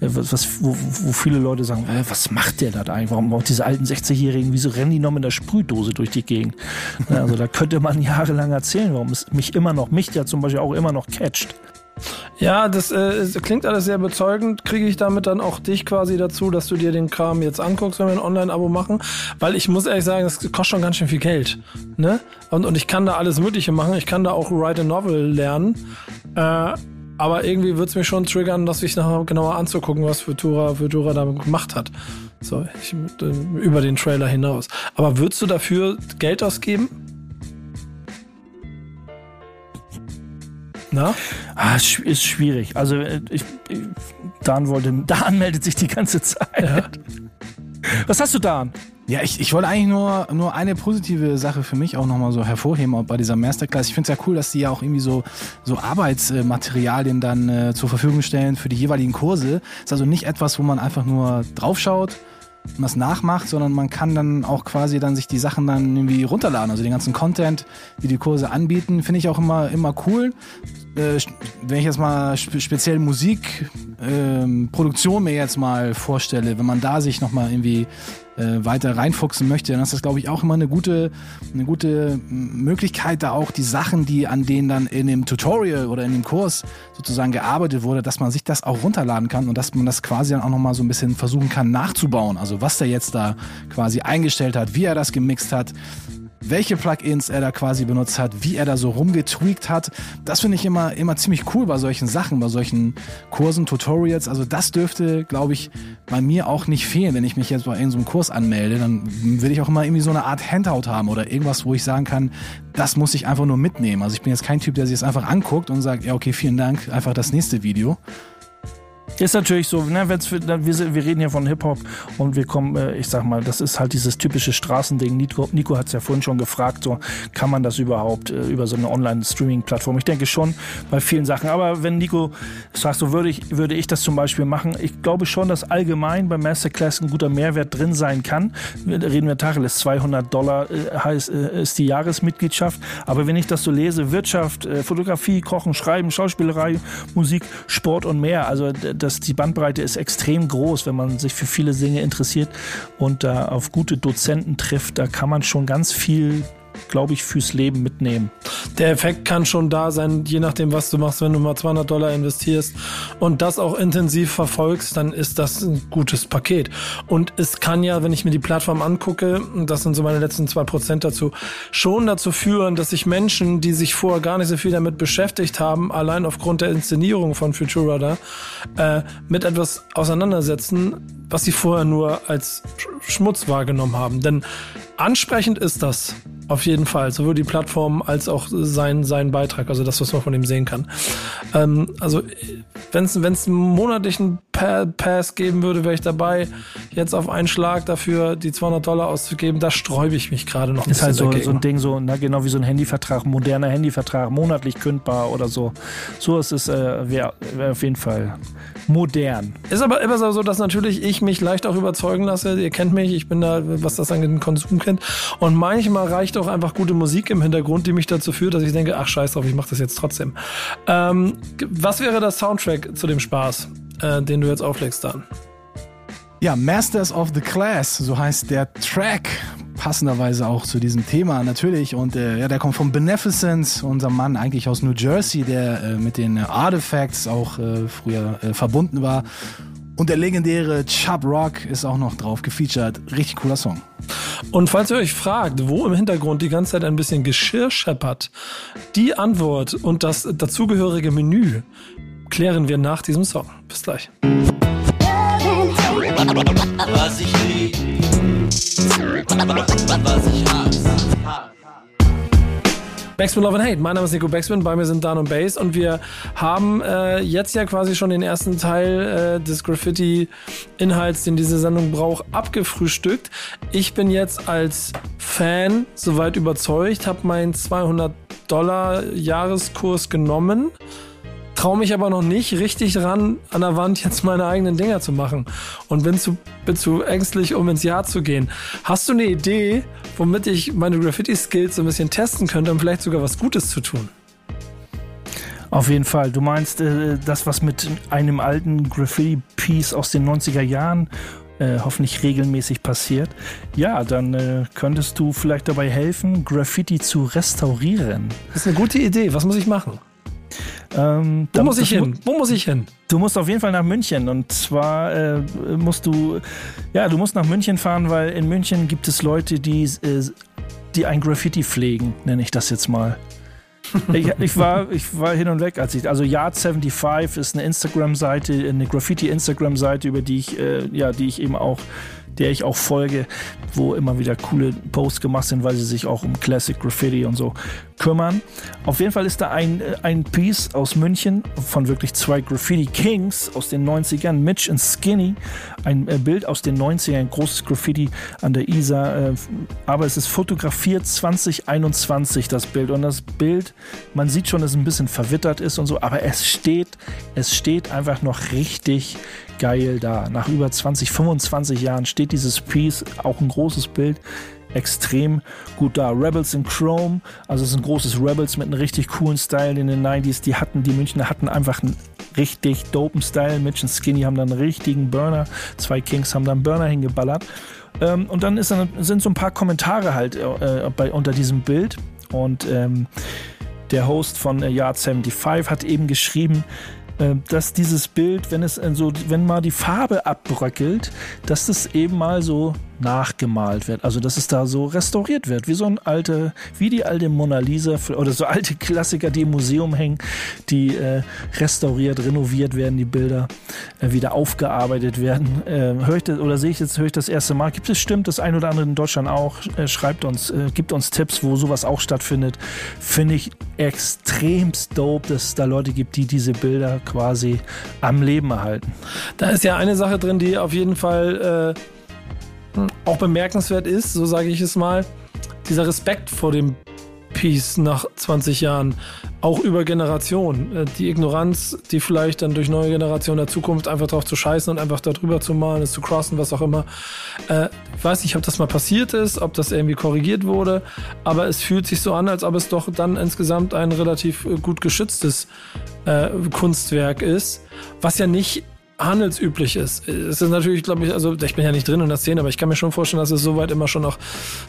was, was, wo, wo viele Leute sagen, äh, was macht der da eigentlich? Warum, warum diese alten 60-Jährigen, wieso rennen die noch mit der Sprühdose durch die Gegend? Ne? Also da könnte man jahrelang erzählen, warum es mich immer noch, mich ja zum Beispiel auch immer noch catcht.
Ja, das äh, klingt alles sehr bezeugend. Kriege ich damit dann auch dich quasi dazu, dass du dir den Kram jetzt anguckst, wenn wir ein Online-Abo machen? Weil ich muss ehrlich sagen, das kostet schon ganz schön viel Geld. Ne? Und, und ich kann da alles Mögliche machen. Ich kann da auch Write a Novel lernen. Äh, aber irgendwie wird's mich schon triggern, dass ich nachher genauer anzugucken, was Futura, Futura da gemacht hat. So, ich, äh, über den Trailer hinaus. Aber würdest du dafür Geld ausgeben?
Na? Ah, ist schwierig. Also äh, ich, ich, Dan wollte, Dan meldet sich die ganze Zeit. Ja. Was hast du, Dan?
Ja, ich, ich wollte eigentlich nur, nur eine positive Sache für mich auch nochmal so hervorheben bei dieser Masterclass. Ich finde es ja cool, dass die ja auch irgendwie so, so Arbeitsmaterialien dann äh, zur Verfügung stellen für die jeweiligen Kurse. Ist also nicht etwas, wo man einfach nur draufschaut das nachmacht, sondern man kann dann auch quasi dann sich die Sachen dann irgendwie runterladen. Also den ganzen Content, die die Kurse anbieten, finde ich auch immer, immer cool äh, wenn ich jetzt mal speziell Musikproduktion ähm, mir jetzt mal vorstelle, wenn man da sich nochmal irgendwie äh, weiter reinfuchsen möchte, dann ist das, glaube ich, auch immer eine gute, eine gute Möglichkeit, da auch die Sachen, die an denen dann in dem Tutorial oder in dem Kurs sozusagen gearbeitet wurde, dass man sich das auch runterladen kann und dass man das quasi dann auch nochmal so ein bisschen versuchen kann nachzubauen. Also was der jetzt da quasi eingestellt hat, wie er das gemixt hat, welche Plugins er da quasi benutzt hat, wie er da so rumgetweakt hat. Das finde ich immer, immer ziemlich cool bei solchen Sachen, bei solchen Kursen, Tutorials. Also das dürfte, glaube ich, bei mir auch nicht fehlen. Wenn ich mich jetzt bei irgendeinem Kurs anmelde, dann will ich auch immer irgendwie so eine Art Handout haben oder irgendwas, wo ich sagen kann, das muss ich einfach nur mitnehmen. Also ich bin jetzt kein Typ, der sich das einfach anguckt und sagt, ja, okay, vielen Dank, einfach das nächste Video.
Ist natürlich so, ne, wenn's, wir, wir reden hier von Hip-Hop und wir kommen, äh, ich sag mal, das ist halt dieses typische Straßending. Nico, Nico hat es ja vorhin schon gefragt, so kann man das überhaupt äh, über so eine Online-Streaming-Plattform? Ich denke schon bei vielen Sachen. Aber wenn Nico sagt, so würde ich, würde ich das zum Beispiel machen, ich glaube schon, dass allgemein beim Masterclass ein guter Mehrwert drin sein kann. Reden wir Tacheles, 200 Dollar äh, heißt, äh, ist die Jahresmitgliedschaft. Aber wenn ich das so lese, Wirtschaft, äh, Fotografie, Kochen, Schreiben, Schauspielerei, Musik, Sport und mehr, also das das, die Bandbreite ist extrem groß, wenn man sich für viele Dinge interessiert und da auf gute Dozenten trifft. Da kann man schon ganz viel glaube ich, fürs Leben mitnehmen.
Der Effekt kann schon da sein, je nachdem, was du machst. Wenn du mal 200 Dollar investierst und das auch intensiv verfolgst, dann ist das ein gutes Paket. Und es kann ja, wenn ich mir die Plattform angucke, das sind so meine letzten zwei Prozent dazu, schon dazu führen, dass sich Menschen, die sich vorher gar nicht so viel damit beschäftigt haben, allein aufgrund der Inszenierung von Futura da, äh, mit etwas auseinandersetzen, was sie vorher nur als Schmutz wahrgenommen haben. Denn ansprechend ist das. Auf jeden Fall, sowohl die Plattform als auch sein, sein Beitrag, also das, was man von ihm sehen kann. Ähm, also wenn es einen monatlichen Pass geben würde, wäre ich dabei, jetzt auf einen Schlag dafür die 200 Dollar auszugeben. Da sträube ich mich gerade noch
ein Ist halt so, so ein Ding, so na, genau wie so ein Handyvertrag, moderner Handyvertrag, monatlich kündbar oder so. So ist es, äh, wäre wär auf jeden Fall modern.
Ist aber immer so, dass natürlich ich mich leicht auch überzeugen lasse. Ihr kennt mich, ich bin da, was das angeht, den Konsum kennt. Und manchmal reicht auch einfach gute Musik im Hintergrund, die mich dazu führt, dass ich denke, ach scheiß drauf, ich mache das jetzt trotzdem. Ähm, was wäre das Soundtrack zu dem Spaß, äh, den du jetzt auflegst dann?
Ja, Masters of the Class, so heißt der Track. Passenderweise auch zu diesem Thema natürlich. Und äh, ja, der kommt von Beneficence, unser Mann eigentlich aus New Jersey, der äh, mit den Artifacts auch äh, früher äh, verbunden war. Und der legendäre Chub Rock ist auch noch drauf gefeatured. Richtig cooler Song.
Und falls ihr euch fragt, wo im Hintergrund die ganze Zeit ein bisschen Geschirr scheppert, die Antwort und das dazugehörige Menü klären wir nach diesem Song. Bis gleich. Was ich lieb, was ich hasse. Backspin Love and Hate. Mein Name ist Nico Backspin, bei mir sind Dan und Bass und wir haben äh, jetzt ja quasi schon den ersten Teil äh, des Graffiti-Inhalts, den diese Sendung braucht, abgefrühstückt. Ich bin jetzt als Fan soweit überzeugt, habe meinen 200 Dollar Jahreskurs genommen traue mich aber noch nicht richtig ran, an der Wand jetzt meine eigenen Dinger zu machen und bin zu, bin zu ängstlich, um ins Jahr zu gehen. Hast du eine Idee, womit ich meine Graffiti-Skills so ein bisschen testen könnte, um vielleicht sogar was Gutes zu tun?
Auf jeden Fall. Du meinst äh, das, was mit einem alten Graffiti-Piece aus den 90er Jahren äh, hoffentlich regelmäßig passiert. Ja, dann äh, könntest du vielleicht dabei helfen, Graffiti zu restaurieren.
Das ist eine gute Idee. Was muss ich machen?
Ähm,
Wo muss ich hin? Wo muss ich hin?
Du musst auf jeden Fall nach München und zwar äh, musst du, ja, du musst nach München fahren, weil in München gibt es Leute, die, äh, die ein Graffiti pflegen, nenne ich das jetzt mal. ich, ich, war, ich war hin und weg, als ich, also Yard75 ist eine Instagram-Seite, eine Graffiti-Instagram-Seite, über die ich, äh, ja, die ich eben auch der ich auch folge, wo immer wieder coole Posts gemacht sind, weil sie sich auch um Classic Graffiti und so kümmern. Auf jeden Fall ist da ein, äh, ein Piece aus München von wirklich zwei Graffiti Kings aus den 90ern, Mitch und Skinny. Ein äh, Bild aus den 90ern, ein großes Graffiti an der Isar. Äh, aber es ist fotografiert 2021, das Bild. Und das Bild, man sieht schon, dass es ein bisschen verwittert ist und so, aber es steht, es steht einfach noch richtig geil da. Nach über 20, 25 Jahren steht dieses Piece, auch ein großes Bild, extrem gut da. Rebels in Chrome, also es ist ein großes Rebels mit einem richtig coolen Style in den 90s. Die hatten, die Münchner hatten einfach einen richtig dopen Style. Mitch und Skinny haben dann einen richtigen Burner. Zwei Kings haben dann einen Burner hingeballert. Ähm, und dann, ist dann sind so ein paar Kommentare halt äh, bei, unter diesem Bild. Und ähm, der Host von äh, Yard 75 hat eben geschrieben, äh, dass dieses Bild, wenn es äh, so, wenn mal die Farbe abbröckelt, dass das eben mal so nachgemalt wird. Also dass es da so restauriert wird, wie so ein alte, wie die alte Mona Lisa oder so alte Klassiker, die im Museum hängen, die äh, restauriert, renoviert werden, die Bilder äh, wieder aufgearbeitet werden. Äh, höre ich das oder sehe ich jetzt höre ich das erste Mal. Gibt es stimmt das ein oder andere in Deutschland auch? Äh, schreibt uns, äh, gibt uns Tipps, wo sowas auch stattfindet. Finde ich extremst dope, dass es da Leute gibt, die diese Bilder quasi am Leben erhalten.
Da ist ja eine Sache drin, die auf jeden Fall äh auch bemerkenswert ist, so sage ich es mal, dieser Respekt vor dem Piece nach 20 Jahren, auch über Generationen. Äh, die Ignoranz, die vielleicht dann durch neue Generationen der Zukunft einfach drauf zu scheißen und einfach darüber zu malen, es zu crossen, was auch immer. Äh, ich weiß nicht, ob das mal passiert ist, ob das irgendwie korrigiert wurde, aber es fühlt sich so an, als ob es doch dann insgesamt ein relativ äh, gut geschütztes Kunstwerk ist, was ja nicht handelsüblich ist. Es ist natürlich, glaube ich, also ich bin ja nicht drin in der Szene, aber ich kann mir schon vorstellen, dass es soweit immer schon auch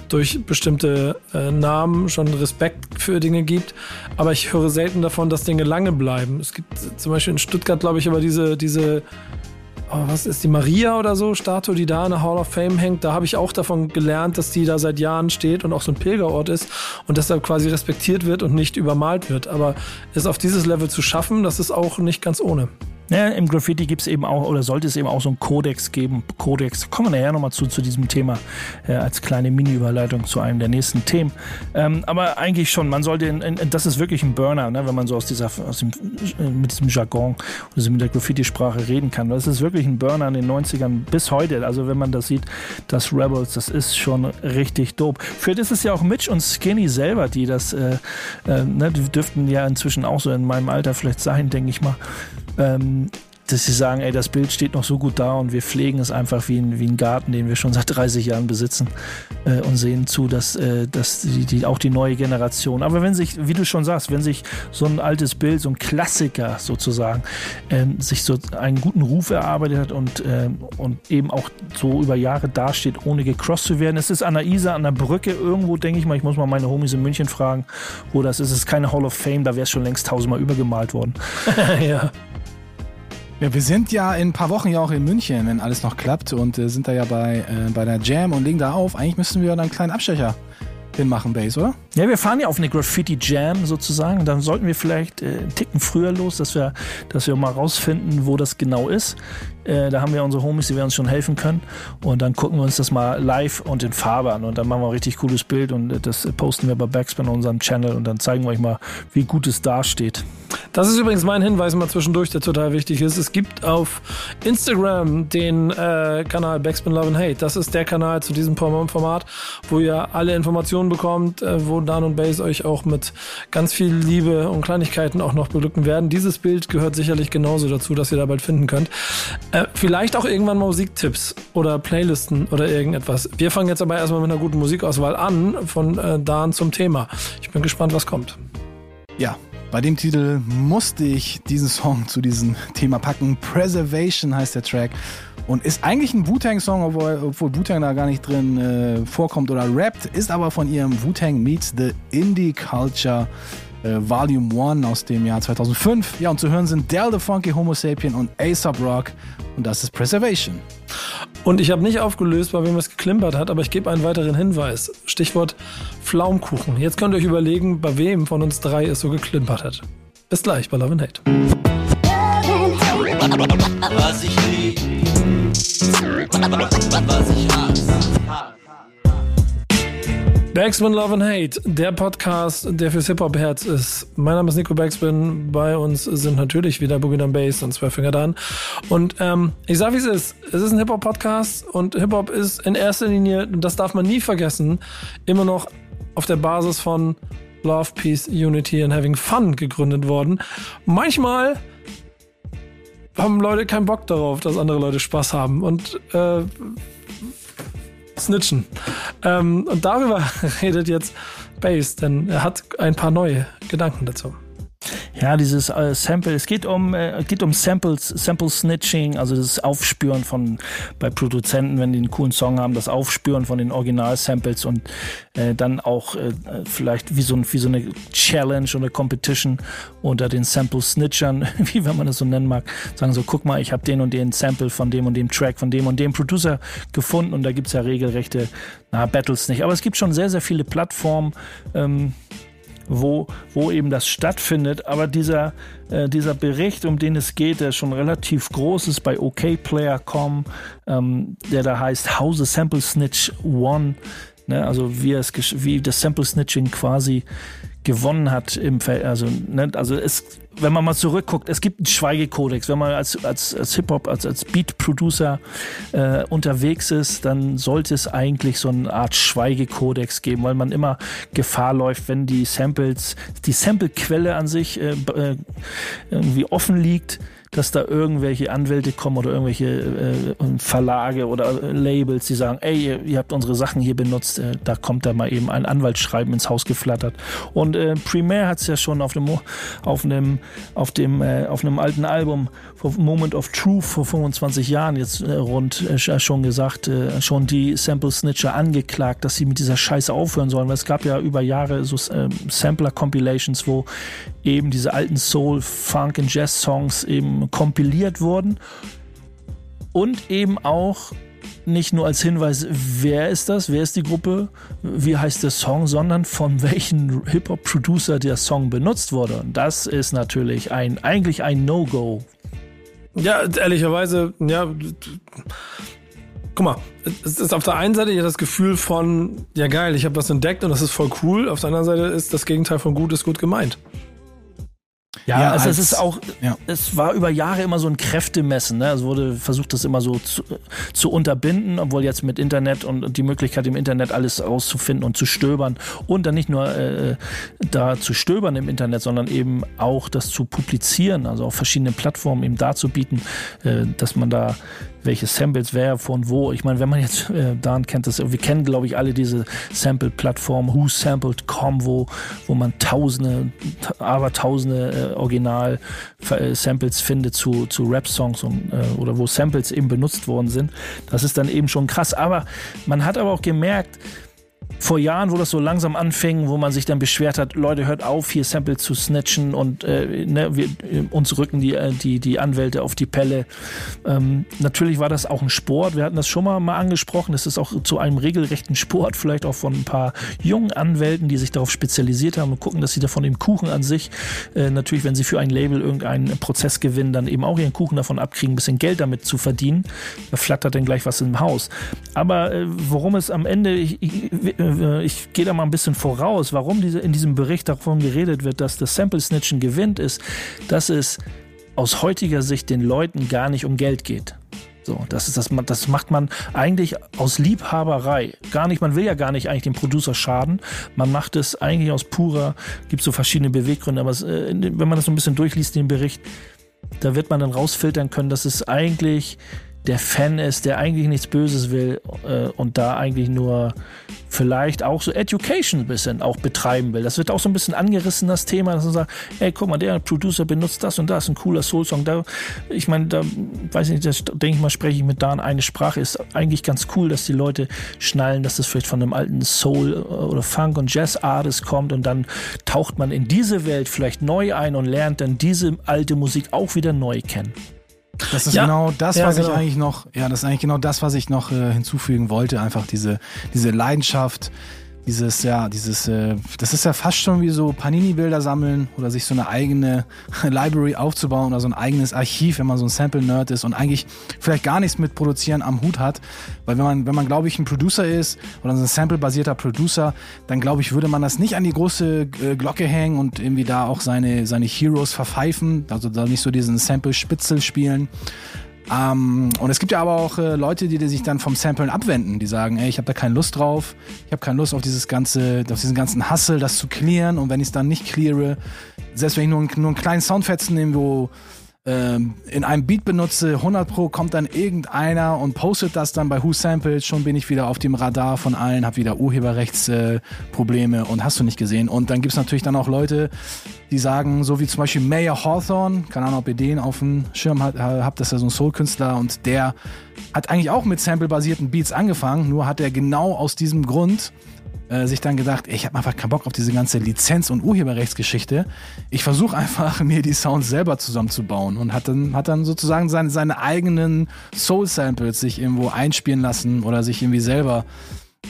durch bestimmte äh, Namen schon Respekt für Dinge gibt. Aber ich höre selten davon, dass Dinge lange bleiben. Es gibt zum Beispiel in Stuttgart, glaube ich, aber diese, diese oh, was ist die Maria oder so, Statue, die da in der Hall of Fame hängt. Da habe ich auch davon gelernt, dass die da seit Jahren steht und auch so ein Pilgerort ist und deshalb quasi respektiert wird und nicht übermalt wird. Aber es auf dieses Level zu schaffen, das ist auch nicht ganz ohne.
Ja, Im Graffiti gibt es eben auch, oder sollte es eben auch so einen Kodex geben. Kodex, kommen wir nachher nochmal zu, zu diesem Thema, äh, als kleine Mini-Überleitung zu einem der nächsten Themen. Ähm, aber eigentlich schon, man sollte, in, in, das ist wirklich ein Burner, ne, wenn man so aus dieser, aus dem, äh, mit diesem Jargon oder mit der Graffiti-Sprache reden kann. Das ist wirklich ein Burner in den 90ern bis heute. Also wenn man das sieht, das Rebels, das ist schon richtig dope. Für das ist ja auch Mitch und Skinny selber, die das, äh, äh, ne, die dürften ja inzwischen auch so in meinem Alter vielleicht sein, denke ich mal ähm, dass sie sagen, ey, das Bild steht noch so gut da und wir pflegen es einfach wie ein, wie ein Garten, den wir schon seit 30 Jahren besitzen äh, und sehen zu, dass, äh, dass die, die, auch die neue Generation, aber wenn sich, wie du schon sagst, wenn sich so ein altes Bild, so ein Klassiker sozusagen, äh, sich so einen guten Ruf erarbeitet hat und, äh, und eben auch so über Jahre dasteht, ohne gecrossed zu werden. Es ist an der Isar, an der Brücke irgendwo, denke ich mal, ich muss mal meine Homies in München fragen, wo das ist. Es ist keine Hall of Fame, da wäre es schon längst tausendmal übergemalt worden.
ja. Ja, wir sind ja in ein paar Wochen ja auch in München, wenn alles noch klappt und äh, sind da ja bei, äh, bei der Jam und legen da auf. Eigentlich müssten wir dann einen kleinen Abstecher hinmachen, Base, oder?
Ja, wir fahren ja auf eine Graffiti Jam sozusagen. Dann sollten wir vielleicht äh, einen Ticken früher los, dass wir, dass wir mal rausfinden, wo das genau ist. Äh, da haben wir unsere Homies, die werden uns schon helfen können. Und dann gucken wir uns das mal live und in Farbe an. Und dann machen wir ein richtig cooles Bild und das posten wir bei Backspin on unserem Channel und dann zeigen wir euch mal, wie gut es dasteht.
Das ist übrigens mein Hinweis mal zwischendurch, der total wichtig ist. Es gibt auf Instagram den äh, Kanal Backspin Love and Hate. Das ist der Kanal zu diesem Format, wo ihr alle Informationen bekommt, äh, wo Dan und Bass euch auch mit ganz viel Liebe und Kleinigkeiten auch noch beglücken werden. Dieses Bild gehört sicherlich genauso dazu, dass ihr da bald finden könnt. Äh, vielleicht auch irgendwann mal Musiktipps oder Playlisten oder irgendetwas. Wir fangen jetzt aber erstmal mit einer guten Musikauswahl an, von äh, Dan zum Thema. Ich bin gespannt, was kommt.
Ja, bei dem Titel musste ich diesen Song zu diesem Thema packen. Preservation heißt der Track und ist eigentlich ein Wu-Tang-Song, obwohl, obwohl Wu-Tang da gar nicht drin äh, vorkommt oder rappt, ist aber von ihrem Wu-Tang Meets the Indie Culture äh, Volume 1 aus dem Jahr 2005. Ja, und zu hören sind Del the Funky Homo Sapien und ASAP Rock und das ist Preservation.
Und ich habe nicht aufgelöst, bei wem es geklimpert hat, aber ich gebe einen weiteren Hinweis. Stichwort Pflaumkuchen. Jetzt könnt ihr euch überlegen, bei wem von uns drei es so geklimpert hat. Bis gleich bei Love and Hate.
Was ich lieb, was ich hasse.
Backspin Love and Hate, der Podcast, der fürs Hip-Hop-Herz ist. Mein Name ist Nico Backspin. Bei uns sind natürlich wieder Boogie Down Bass und zwei Finger Dan. Und ähm, ich sag wie es ist. Es ist ein Hip-Hop-Podcast und Hip-Hop ist in erster Linie, das darf man nie vergessen, immer noch auf der Basis von Love, Peace, Unity and Having Fun gegründet worden. Manchmal haben Leute keinen Bock darauf, dass andere Leute Spaß haben. Und äh, snitchen. Ähm, und darüber redet jetzt Base, denn er hat ein paar neue Gedanken dazu.
Ja, dieses äh, Sample, es geht um, äh, geht um Samples, Sample Snitching, also das Aufspüren von bei Produzenten, wenn die einen coolen Song haben, das Aufspüren von den Original-Samples und äh, dann auch äh, vielleicht wie so, wie so eine Challenge oder Competition unter den Sample Snitchern, wie wenn man das so nennen mag, sagen so, guck mal, ich habe den und den Sample von dem und dem Track, von dem und dem Producer gefunden und da gibt's ja regelrechte, na, Battles nicht, aber es gibt schon sehr, sehr viele Plattformen, ähm, wo, wo eben das stattfindet. Aber dieser, äh, dieser Bericht, um den es geht, der schon relativ groß ist bei OKPlayer.com, ähm, der da heißt How the Sample Snitch One, ne? also wie, es, wie das Sample Snitching quasi gewonnen hat im Feld. Also, ne, also es, wenn man mal zurückguckt, es gibt einen Schweigekodex. Wenn man als, als, als Hip-Hop, als, als Beat-Producer äh, unterwegs ist, dann sollte es eigentlich so eine Art Schweigekodex geben, weil man immer Gefahr läuft, wenn die Samples, die Samplequelle an sich äh, äh, irgendwie offen liegt, dass da irgendwelche Anwälte kommen oder irgendwelche äh, Verlage oder äh, Labels, die sagen, ey, ihr, ihr, habt unsere Sachen hier benutzt, äh, da kommt da mal eben ein Anwaltsschreiben ins Haus geflattert. Und äh, Premiere hat es ja schon auf dem auf einem auf dem äh, auf einem alten Album Moment of Truth vor 25 Jahren jetzt äh, rund äh, schon gesagt, äh, schon die Sample Snitcher angeklagt, dass sie mit dieser Scheiße aufhören sollen, weil es gab ja über Jahre so äh, Sampler Compilations, wo eben diese alten Soul, Funk und Jazz Songs eben kompiliert wurden und eben auch nicht nur als Hinweis, wer ist das, wer ist die Gruppe, wie heißt der Song, sondern von welchen Hip-Hop-Producer der Song benutzt wurde. Und das ist natürlich ein, eigentlich ein No-Go.
Ja, ehrlicherweise, ja, guck mal, es ist auf der einen Seite ja das Gefühl von, ja geil, ich habe was entdeckt und das ist voll cool. Auf der anderen Seite ist das Gegenteil von gut ist gut gemeint.
Ja, ja also als, es ist auch, ja. es war über Jahre immer so ein Kräftemessen. Ne? Es wurde versucht, das immer so zu, zu unterbinden, obwohl jetzt mit Internet und die Möglichkeit im Internet alles rauszufinden und zu stöbern und dann nicht nur äh, da zu stöbern im Internet, sondern eben auch das zu publizieren, also auf verschiedenen Plattformen eben darzubieten, äh, dass man da welche Samples wer von wo. Ich meine, wenn man jetzt, äh, Dan kennt das, wir kennen glaube ich alle diese Sample-Plattformen, whosampled.com, wo, wo man tausende, aber tausende äh, Original-Samples findet zu, zu Rap-Songs und, äh, oder wo Samples eben benutzt worden sind. Das ist dann eben schon krass. Aber man hat aber auch gemerkt, vor Jahren, wo das so langsam anfing, wo man sich dann beschwert hat, Leute, hört auf, hier Sample zu snatchen und äh, ne, wir, uns rücken die, äh, die, die Anwälte auf die Pelle. Ähm, natürlich war das auch ein Sport. Wir hatten das schon mal, mal angesprochen. Es ist auch zu einem regelrechten Sport, vielleicht auch von ein paar jungen Anwälten, die sich darauf spezialisiert haben und gucken, dass sie davon im Kuchen an sich, äh, natürlich, wenn sie für ein Label irgendeinen Prozess gewinnen, dann eben auch ihren Kuchen davon abkriegen, ein bisschen Geld damit zu verdienen. Da flattert dann gleich was im Haus. Aber äh, worum es am Ende ich, ich, äh, ich gehe da mal ein bisschen voraus, warum diese, in diesem Bericht davon geredet wird, dass das Sample Snitchen gewinnt, ist, dass es aus heutiger Sicht den Leuten gar nicht um Geld geht. So, das ist das, das macht man eigentlich aus Liebhaberei. Gar nicht, man will ja gar nicht eigentlich dem Producer schaden. Man macht es eigentlich aus purer, gibt so verschiedene Beweggründe, aber es, äh, wenn man das so ein bisschen durchliest, den Bericht, da wird man dann rausfiltern können, dass es eigentlich der Fan ist, der eigentlich nichts Böses will äh, und da eigentlich nur vielleicht auch so Education ein bisschen auch betreiben will. Das wird auch so ein bisschen angerissen, das Thema, dass man sagt, ey, guck mal, der Producer benutzt das und das, ein cooler Soul-Song. Da, ich meine, da weiß ich nicht, das denke ich mal, spreche ich mit Dan eine Sprache. Ist eigentlich ganz cool, dass die Leute schnallen, dass das vielleicht von einem alten Soul- oder Funk- und Jazz-Artist kommt und dann taucht man in diese Welt vielleicht neu ein und lernt dann diese alte Musik auch wieder neu kennen.
Das ist
Ja.
genau das,
Ja,
was
genau.
ich eigentlich noch, ja, das ist eigentlich genau das, was ich noch äh, hinzufügen wollte. Einfach diese, diese Leidenschaft, dieses, ja, dieses, äh, das ist ja fast schon wie so Panini-Bilder sammeln oder sich so eine eigene Library aufzubauen oder so ein eigenes Archiv, wenn man so ein Sample-Nerd ist und eigentlich vielleicht gar nichts mit Produzieren am Hut hat. Weil wenn man, wenn man, glaube ich, ein Producer ist oder so ein Sample-basierter Producer, dann glaube ich, würde man das nicht an die große äh, Glocke hängen und irgendwie da auch seine, seine Heroes verpfeifen, also da nicht so diesen Sample-Spitzel spielen. Ähm, und es gibt ja aber auch äh, Leute, die, die sich dann vom Samplen abwenden, die sagen, ey, ich habe da keine Lust drauf, ich habe keine Lust auf dieses ganze, auf diesen ganzen Hustle, das zu clearen. Und wenn ich es dann nicht cleare, selbst wenn ich nur, einen- nur einen kleinen Soundfetzen irgendwo ähm, in einem Beat benutze, 100 pro kommt dann irgendeiner und postet das dann bei Who Sampled, schon bin ich wieder auf dem Radar von allen, habe wieder Urheberrechtsprobleme äh, und hast du nicht gesehen. Und dann gibt's natürlich dann auch Leute, die sagen, so wie zum Beispiel Mayor Hawthorne, keine Ahnung, ob ihr den auf dem Schirm äh, habt, das ist ja so ein Soul-Künstler und der hat eigentlich auch mit sample-basierten Beats angefangen, nur hat er genau aus diesem Grund äh, sich dann gedacht, ey, ich habe einfach keinen Bock auf diese ganze Lizenz- und Urheberrechtsgeschichte. Ich versuche einfach, mir die Sounds selber zusammenzubauen und hat dann, hat dann sozusagen seine, seine eigenen Soul-Samples sich irgendwo einspielen lassen oder sich irgendwie selber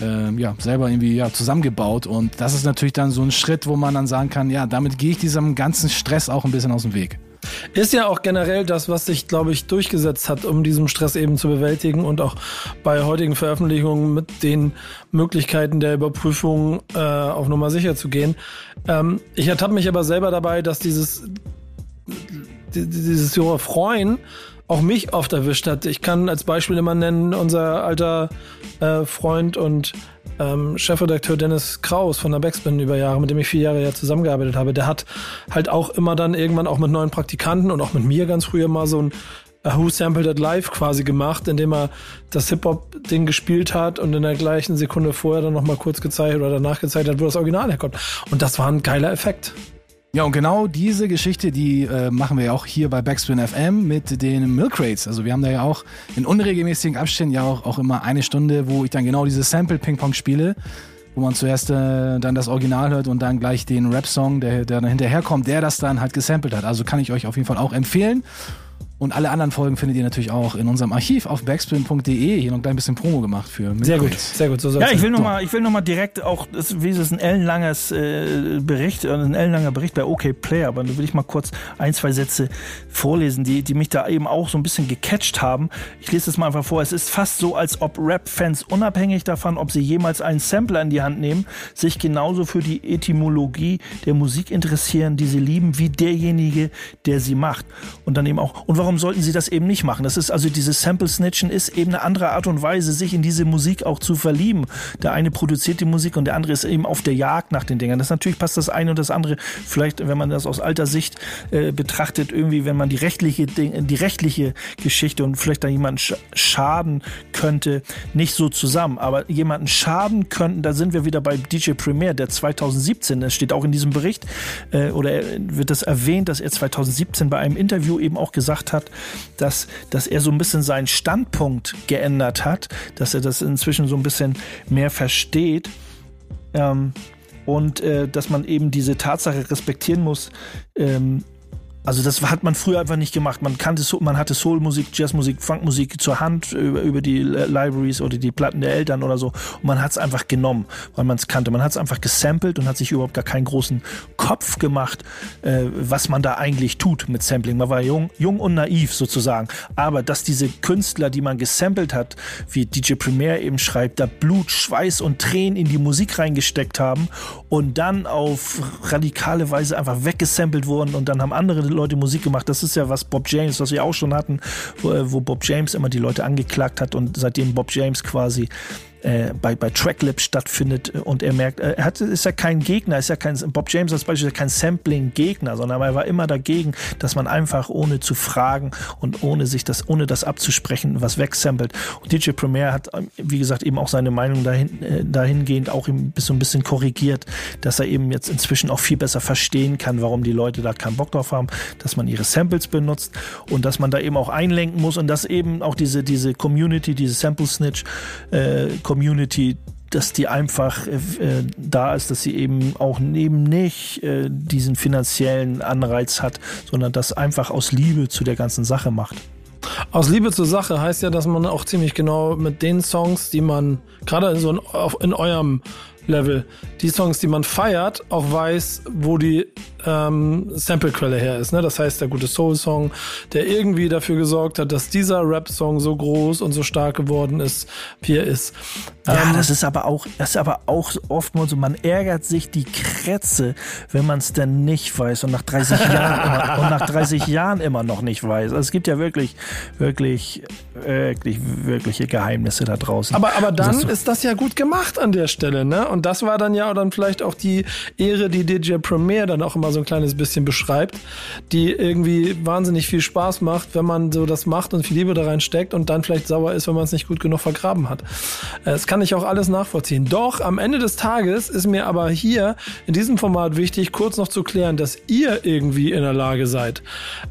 ähm, ja, selber irgendwie ja, zusammengebaut. Und das ist natürlich dann so ein Schritt, wo man dann sagen kann, ja, damit gehe ich diesem ganzen Stress auch ein bisschen aus dem Weg.
Ist ja auch generell das, was sich, glaube ich, durchgesetzt hat, um diesen Stress eben zu bewältigen und auch bei heutigen Veröffentlichungen mit den Möglichkeiten der Überprüfung äh, auf Nummer sicher zu gehen. Ähm, ich ertappe mich aber selber dabei, dass dieses, die- dieses Jura Freuen auch mich oft erwischt hat. Ich kann als Beispiel immer nennen, unser alter äh, Freund und ähm, Chefredakteur Dennis Kraus von der Backspin über Jahre, mit dem ich vier Jahre ja zusammengearbeitet habe, der hat halt auch immer dann irgendwann auch mit neuen Praktikanten und auch mit mir ganz früher mal so ein Who Sampled It Live quasi gemacht, indem er das Hip-Hop-Ding gespielt hat und in der gleichen Sekunde vorher dann nochmal kurz gezeigt oder danach gezeigt hat, wo das Original herkommt. Und das war ein geiler Effekt.
Ja, und genau diese Geschichte, die äh, machen wir ja auch hier bei Backspin FM mit den Milk Rates. Also wir haben da ja auch in unregelmäßigen Abständen ja auch, auch immer eine Stunde, wo ich dann genau dieses Sample-Ping-Pong spiele, wo man zuerst äh, dann das Original hört und dann gleich den Rap-Song, der, der dann hinterherkommt, der das dann halt gesampelt hat. Also kann ich euch auf jeden Fall auch empfehlen. Und alle anderen Folgen findet ihr natürlich auch in unserem Archiv auf backspin.de. Hier noch ein klein bisschen Promo gemacht für
Sehr gut, sehr gut. So
Ja, ich will nochmal, ich will noch mal direkt auch, das, wie es ist ein ellenlanges äh, Bericht, äh, ein ellenlanger Bericht bei OK Player, aber da will ich mal kurz ein, zwei Sätze vorlesen, die, die mich da eben auch so ein bisschen gecatcht haben. Ich lese das mal einfach vor. Es ist fast so, als ob Rap-Fans unabhängig davon, ob sie jemals einen Sampler in die Hand nehmen, sich genauso für die Etymologie der Musik interessieren, die sie lieben, wie derjenige, der sie macht. Und dann eben auch, und warum sollten sie das eben nicht machen? Das ist also dieses Sample-Snitchen ist eben eine andere Art und Weise, sich in diese Musik auch zu verlieben. Der eine produziert die Musik und der andere ist eben auf der Jagd nach den Dingern. Das natürlich passt das eine und das andere. Vielleicht, wenn man das aus alter Sicht äh, betrachtet, irgendwie, wenn man die rechtliche, die rechtliche Geschichte und vielleicht da jemand sch schaden könnte, nicht so zusammen. Aber jemanden schaden könnten, da sind wir wieder bei DJ Premier, der 2017, das steht auch in diesem Bericht, äh, oder er- wird das erwähnt, dass er 2017 bei einem Interview eben auch gesagt hat, dass, dass er so ein bisschen seinen Standpunkt geändert hat, dass er das inzwischen so ein bisschen mehr versteht. Ähm, und äh, dass man eben diese Tatsache respektieren muss, ähm, Also das hat man früher einfach nicht gemacht. Man kannte, man hatte Soulmusik, Jazzmusik, Funkmusik zur Hand über, über die Libraries oder die Platten der Eltern oder so. Und man hat es einfach genommen, weil man es kannte. Man hat es einfach gesampelt und hat sich überhaupt gar keinen großen Kopf gemacht, äh, was man da eigentlich tut mit Sampling. Man war jung, jung und naiv sozusagen. Aber dass diese Künstler, die man gesampelt hat, wie DJ Premier eben schreibt, da Blut, Schweiß und Tränen in die Musik reingesteckt haben und dann auf radikale Weise einfach weggesampelt wurden und dann haben andere Leute Musik gemacht. Das ist ja was Bob James, was wir auch schon hatten, wo, wo Bob James immer die Leute angeklagt hat und seitdem Bob James quasi äh, bei, bei Tracklip stattfindet und er merkt, äh, er hat, ist ja kein Gegner, ist ja kein, Bob James als Beispiel ist ja kein Sampling-Gegner, sondern er war immer dagegen, dass man einfach ohne zu fragen und ohne sich das, ohne das abzusprechen, was wegsampelt. Und DJ Premier hat, wie gesagt, eben auch seine Meinung dahin, äh, dahingehend auch eben so ein bisschen korrigiert, dass er eben jetzt inzwischen auch viel besser verstehen kann, warum die Leute da keinen Bock drauf haben, dass man ihre Samples benutzt und dass man da eben auch einlenken muss und dass eben auch diese, diese Community, diese Sample Snitch äh, Community, dass die einfach äh, da ist, dass sie eben auch neben nicht äh, diesen finanziellen Anreiz hat, sondern das einfach aus Liebe zu der ganzen Sache macht.
Aus Liebe zur Sache heißt ja, dass man auch ziemlich genau mit den Songs, die man gerade so in, in eurem Level, die Songs, die man feiert, auch weiß, wo die ähm, Samplequelle her ist. Ne? Das heißt, der gute Soul-Song, der irgendwie dafür gesorgt hat, dass dieser Rap-Song so groß und so stark geworden ist, wie er ist.
Ja, ähm, das ist aber auch, das ist aber auch oftmals so, man ärgert sich die Krätze, wenn man es denn nicht weiß und nach 30 Jahren immer, und nach 30 Jahren immer noch nicht weiß. Also es gibt ja wirklich, wirklich, wirklich, wirkliche Geheimnisse da draußen.
Aber, aber dann das ist das ja gut gemacht an der Stelle, ne? Und das war dann ja dann vielleicht auch die Ehre, die DJ Premier dann auch immer so ein kleines bisschen beschreibt, die irgendwie wahnsinnig viel Spaß macht, wenn man so das macht und viel Liebe da reinsteckt und dann vielleicht sauer ist, wenn man es nicht gut genug vergraben hat. Es kann ich auch alles nachvollziehen. Doch am Ende des Tages ist mir aber hier in diesem Format wichtig, kurz noch zu klären, dass ihr irgendwie in der Lage seid,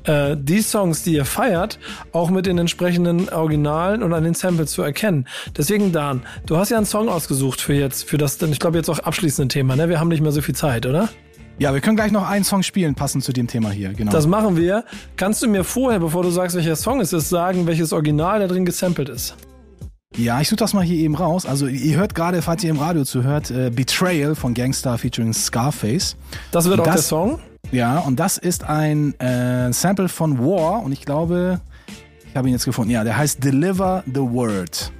äh, die Songs, die ihr feiert, auch mit den entsprechenden Originalen und an den Samples zu erkennen. Deswegen, Dan, du hast ja einen Song ausgesucht für jetzt, für das, ich glaube jetzt auch abschließende Thema, ne? Wir haben nicht mehr so viel Zeit, oder?
Ja, wir können gleich noch einen Song spielen, passend zu dem Thema hier, genau.
Das machen wir. Kannst du mir vorher, bevor du sagst, welcher Song es ist, sagen, welches Original da drin gesampelt ist?
Ja, ich suche das mal hier eben raus. Also ihr hört gerade, falls ihr im Radio zuhört, äh, Betrayal von Gangstar featuring Scarface.
Das wird und auch das, der Song?
Ja, und das ist ein äh, Sample von War und ich glaube, ich habe ihn jetzt gefunden. Ja, der heißt Deliver the Word.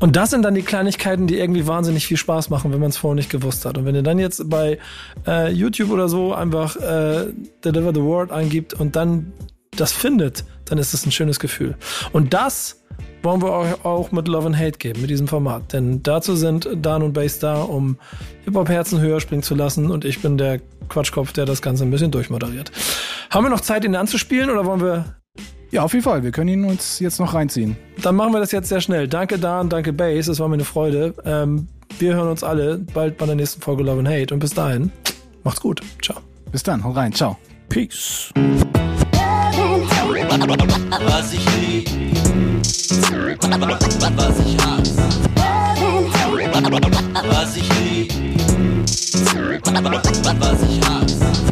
Und das sind dann die Kleinigkeiten, die irgendwie wahnsinnig viel Spaß machen, wenn man es vorher nicht gewusst hat. Und wenn ihr dann jetzt bei äh, YouTube oder so einfach äh, Deliver the Word eingibt und dann das findet, dann ist es ein schönes Gefühl. Und das wollen wir euch auch mit Love and Hate geben, mit diesem Format. Denn dazu sind Dan und Bass da, um Hip-Hop-Herzen höher springen zu lassen. Und ich bin der Quatschkopf, der das Ganze ein bisschen durchmoderiert. Haben wir noch Zeit, ihn anzuspielen oder wollen wir.
Ja, auf jeden Fall. Wir können ihn uns jetzt noch reinziehen.
Dann machen wir das jetzt sehr schnell. Danke Dan, danke Bass. Es war mir eine Freude. Ähm, wir hören uns alle bald bei der nächsten Folge Love and Hate. Und bis dahin, macht's gut. Ciao.
Bis dann, hau rein. Ciao.
Peace.
Was ich lieb was ich hasse, was ich lieb, was ich hasse.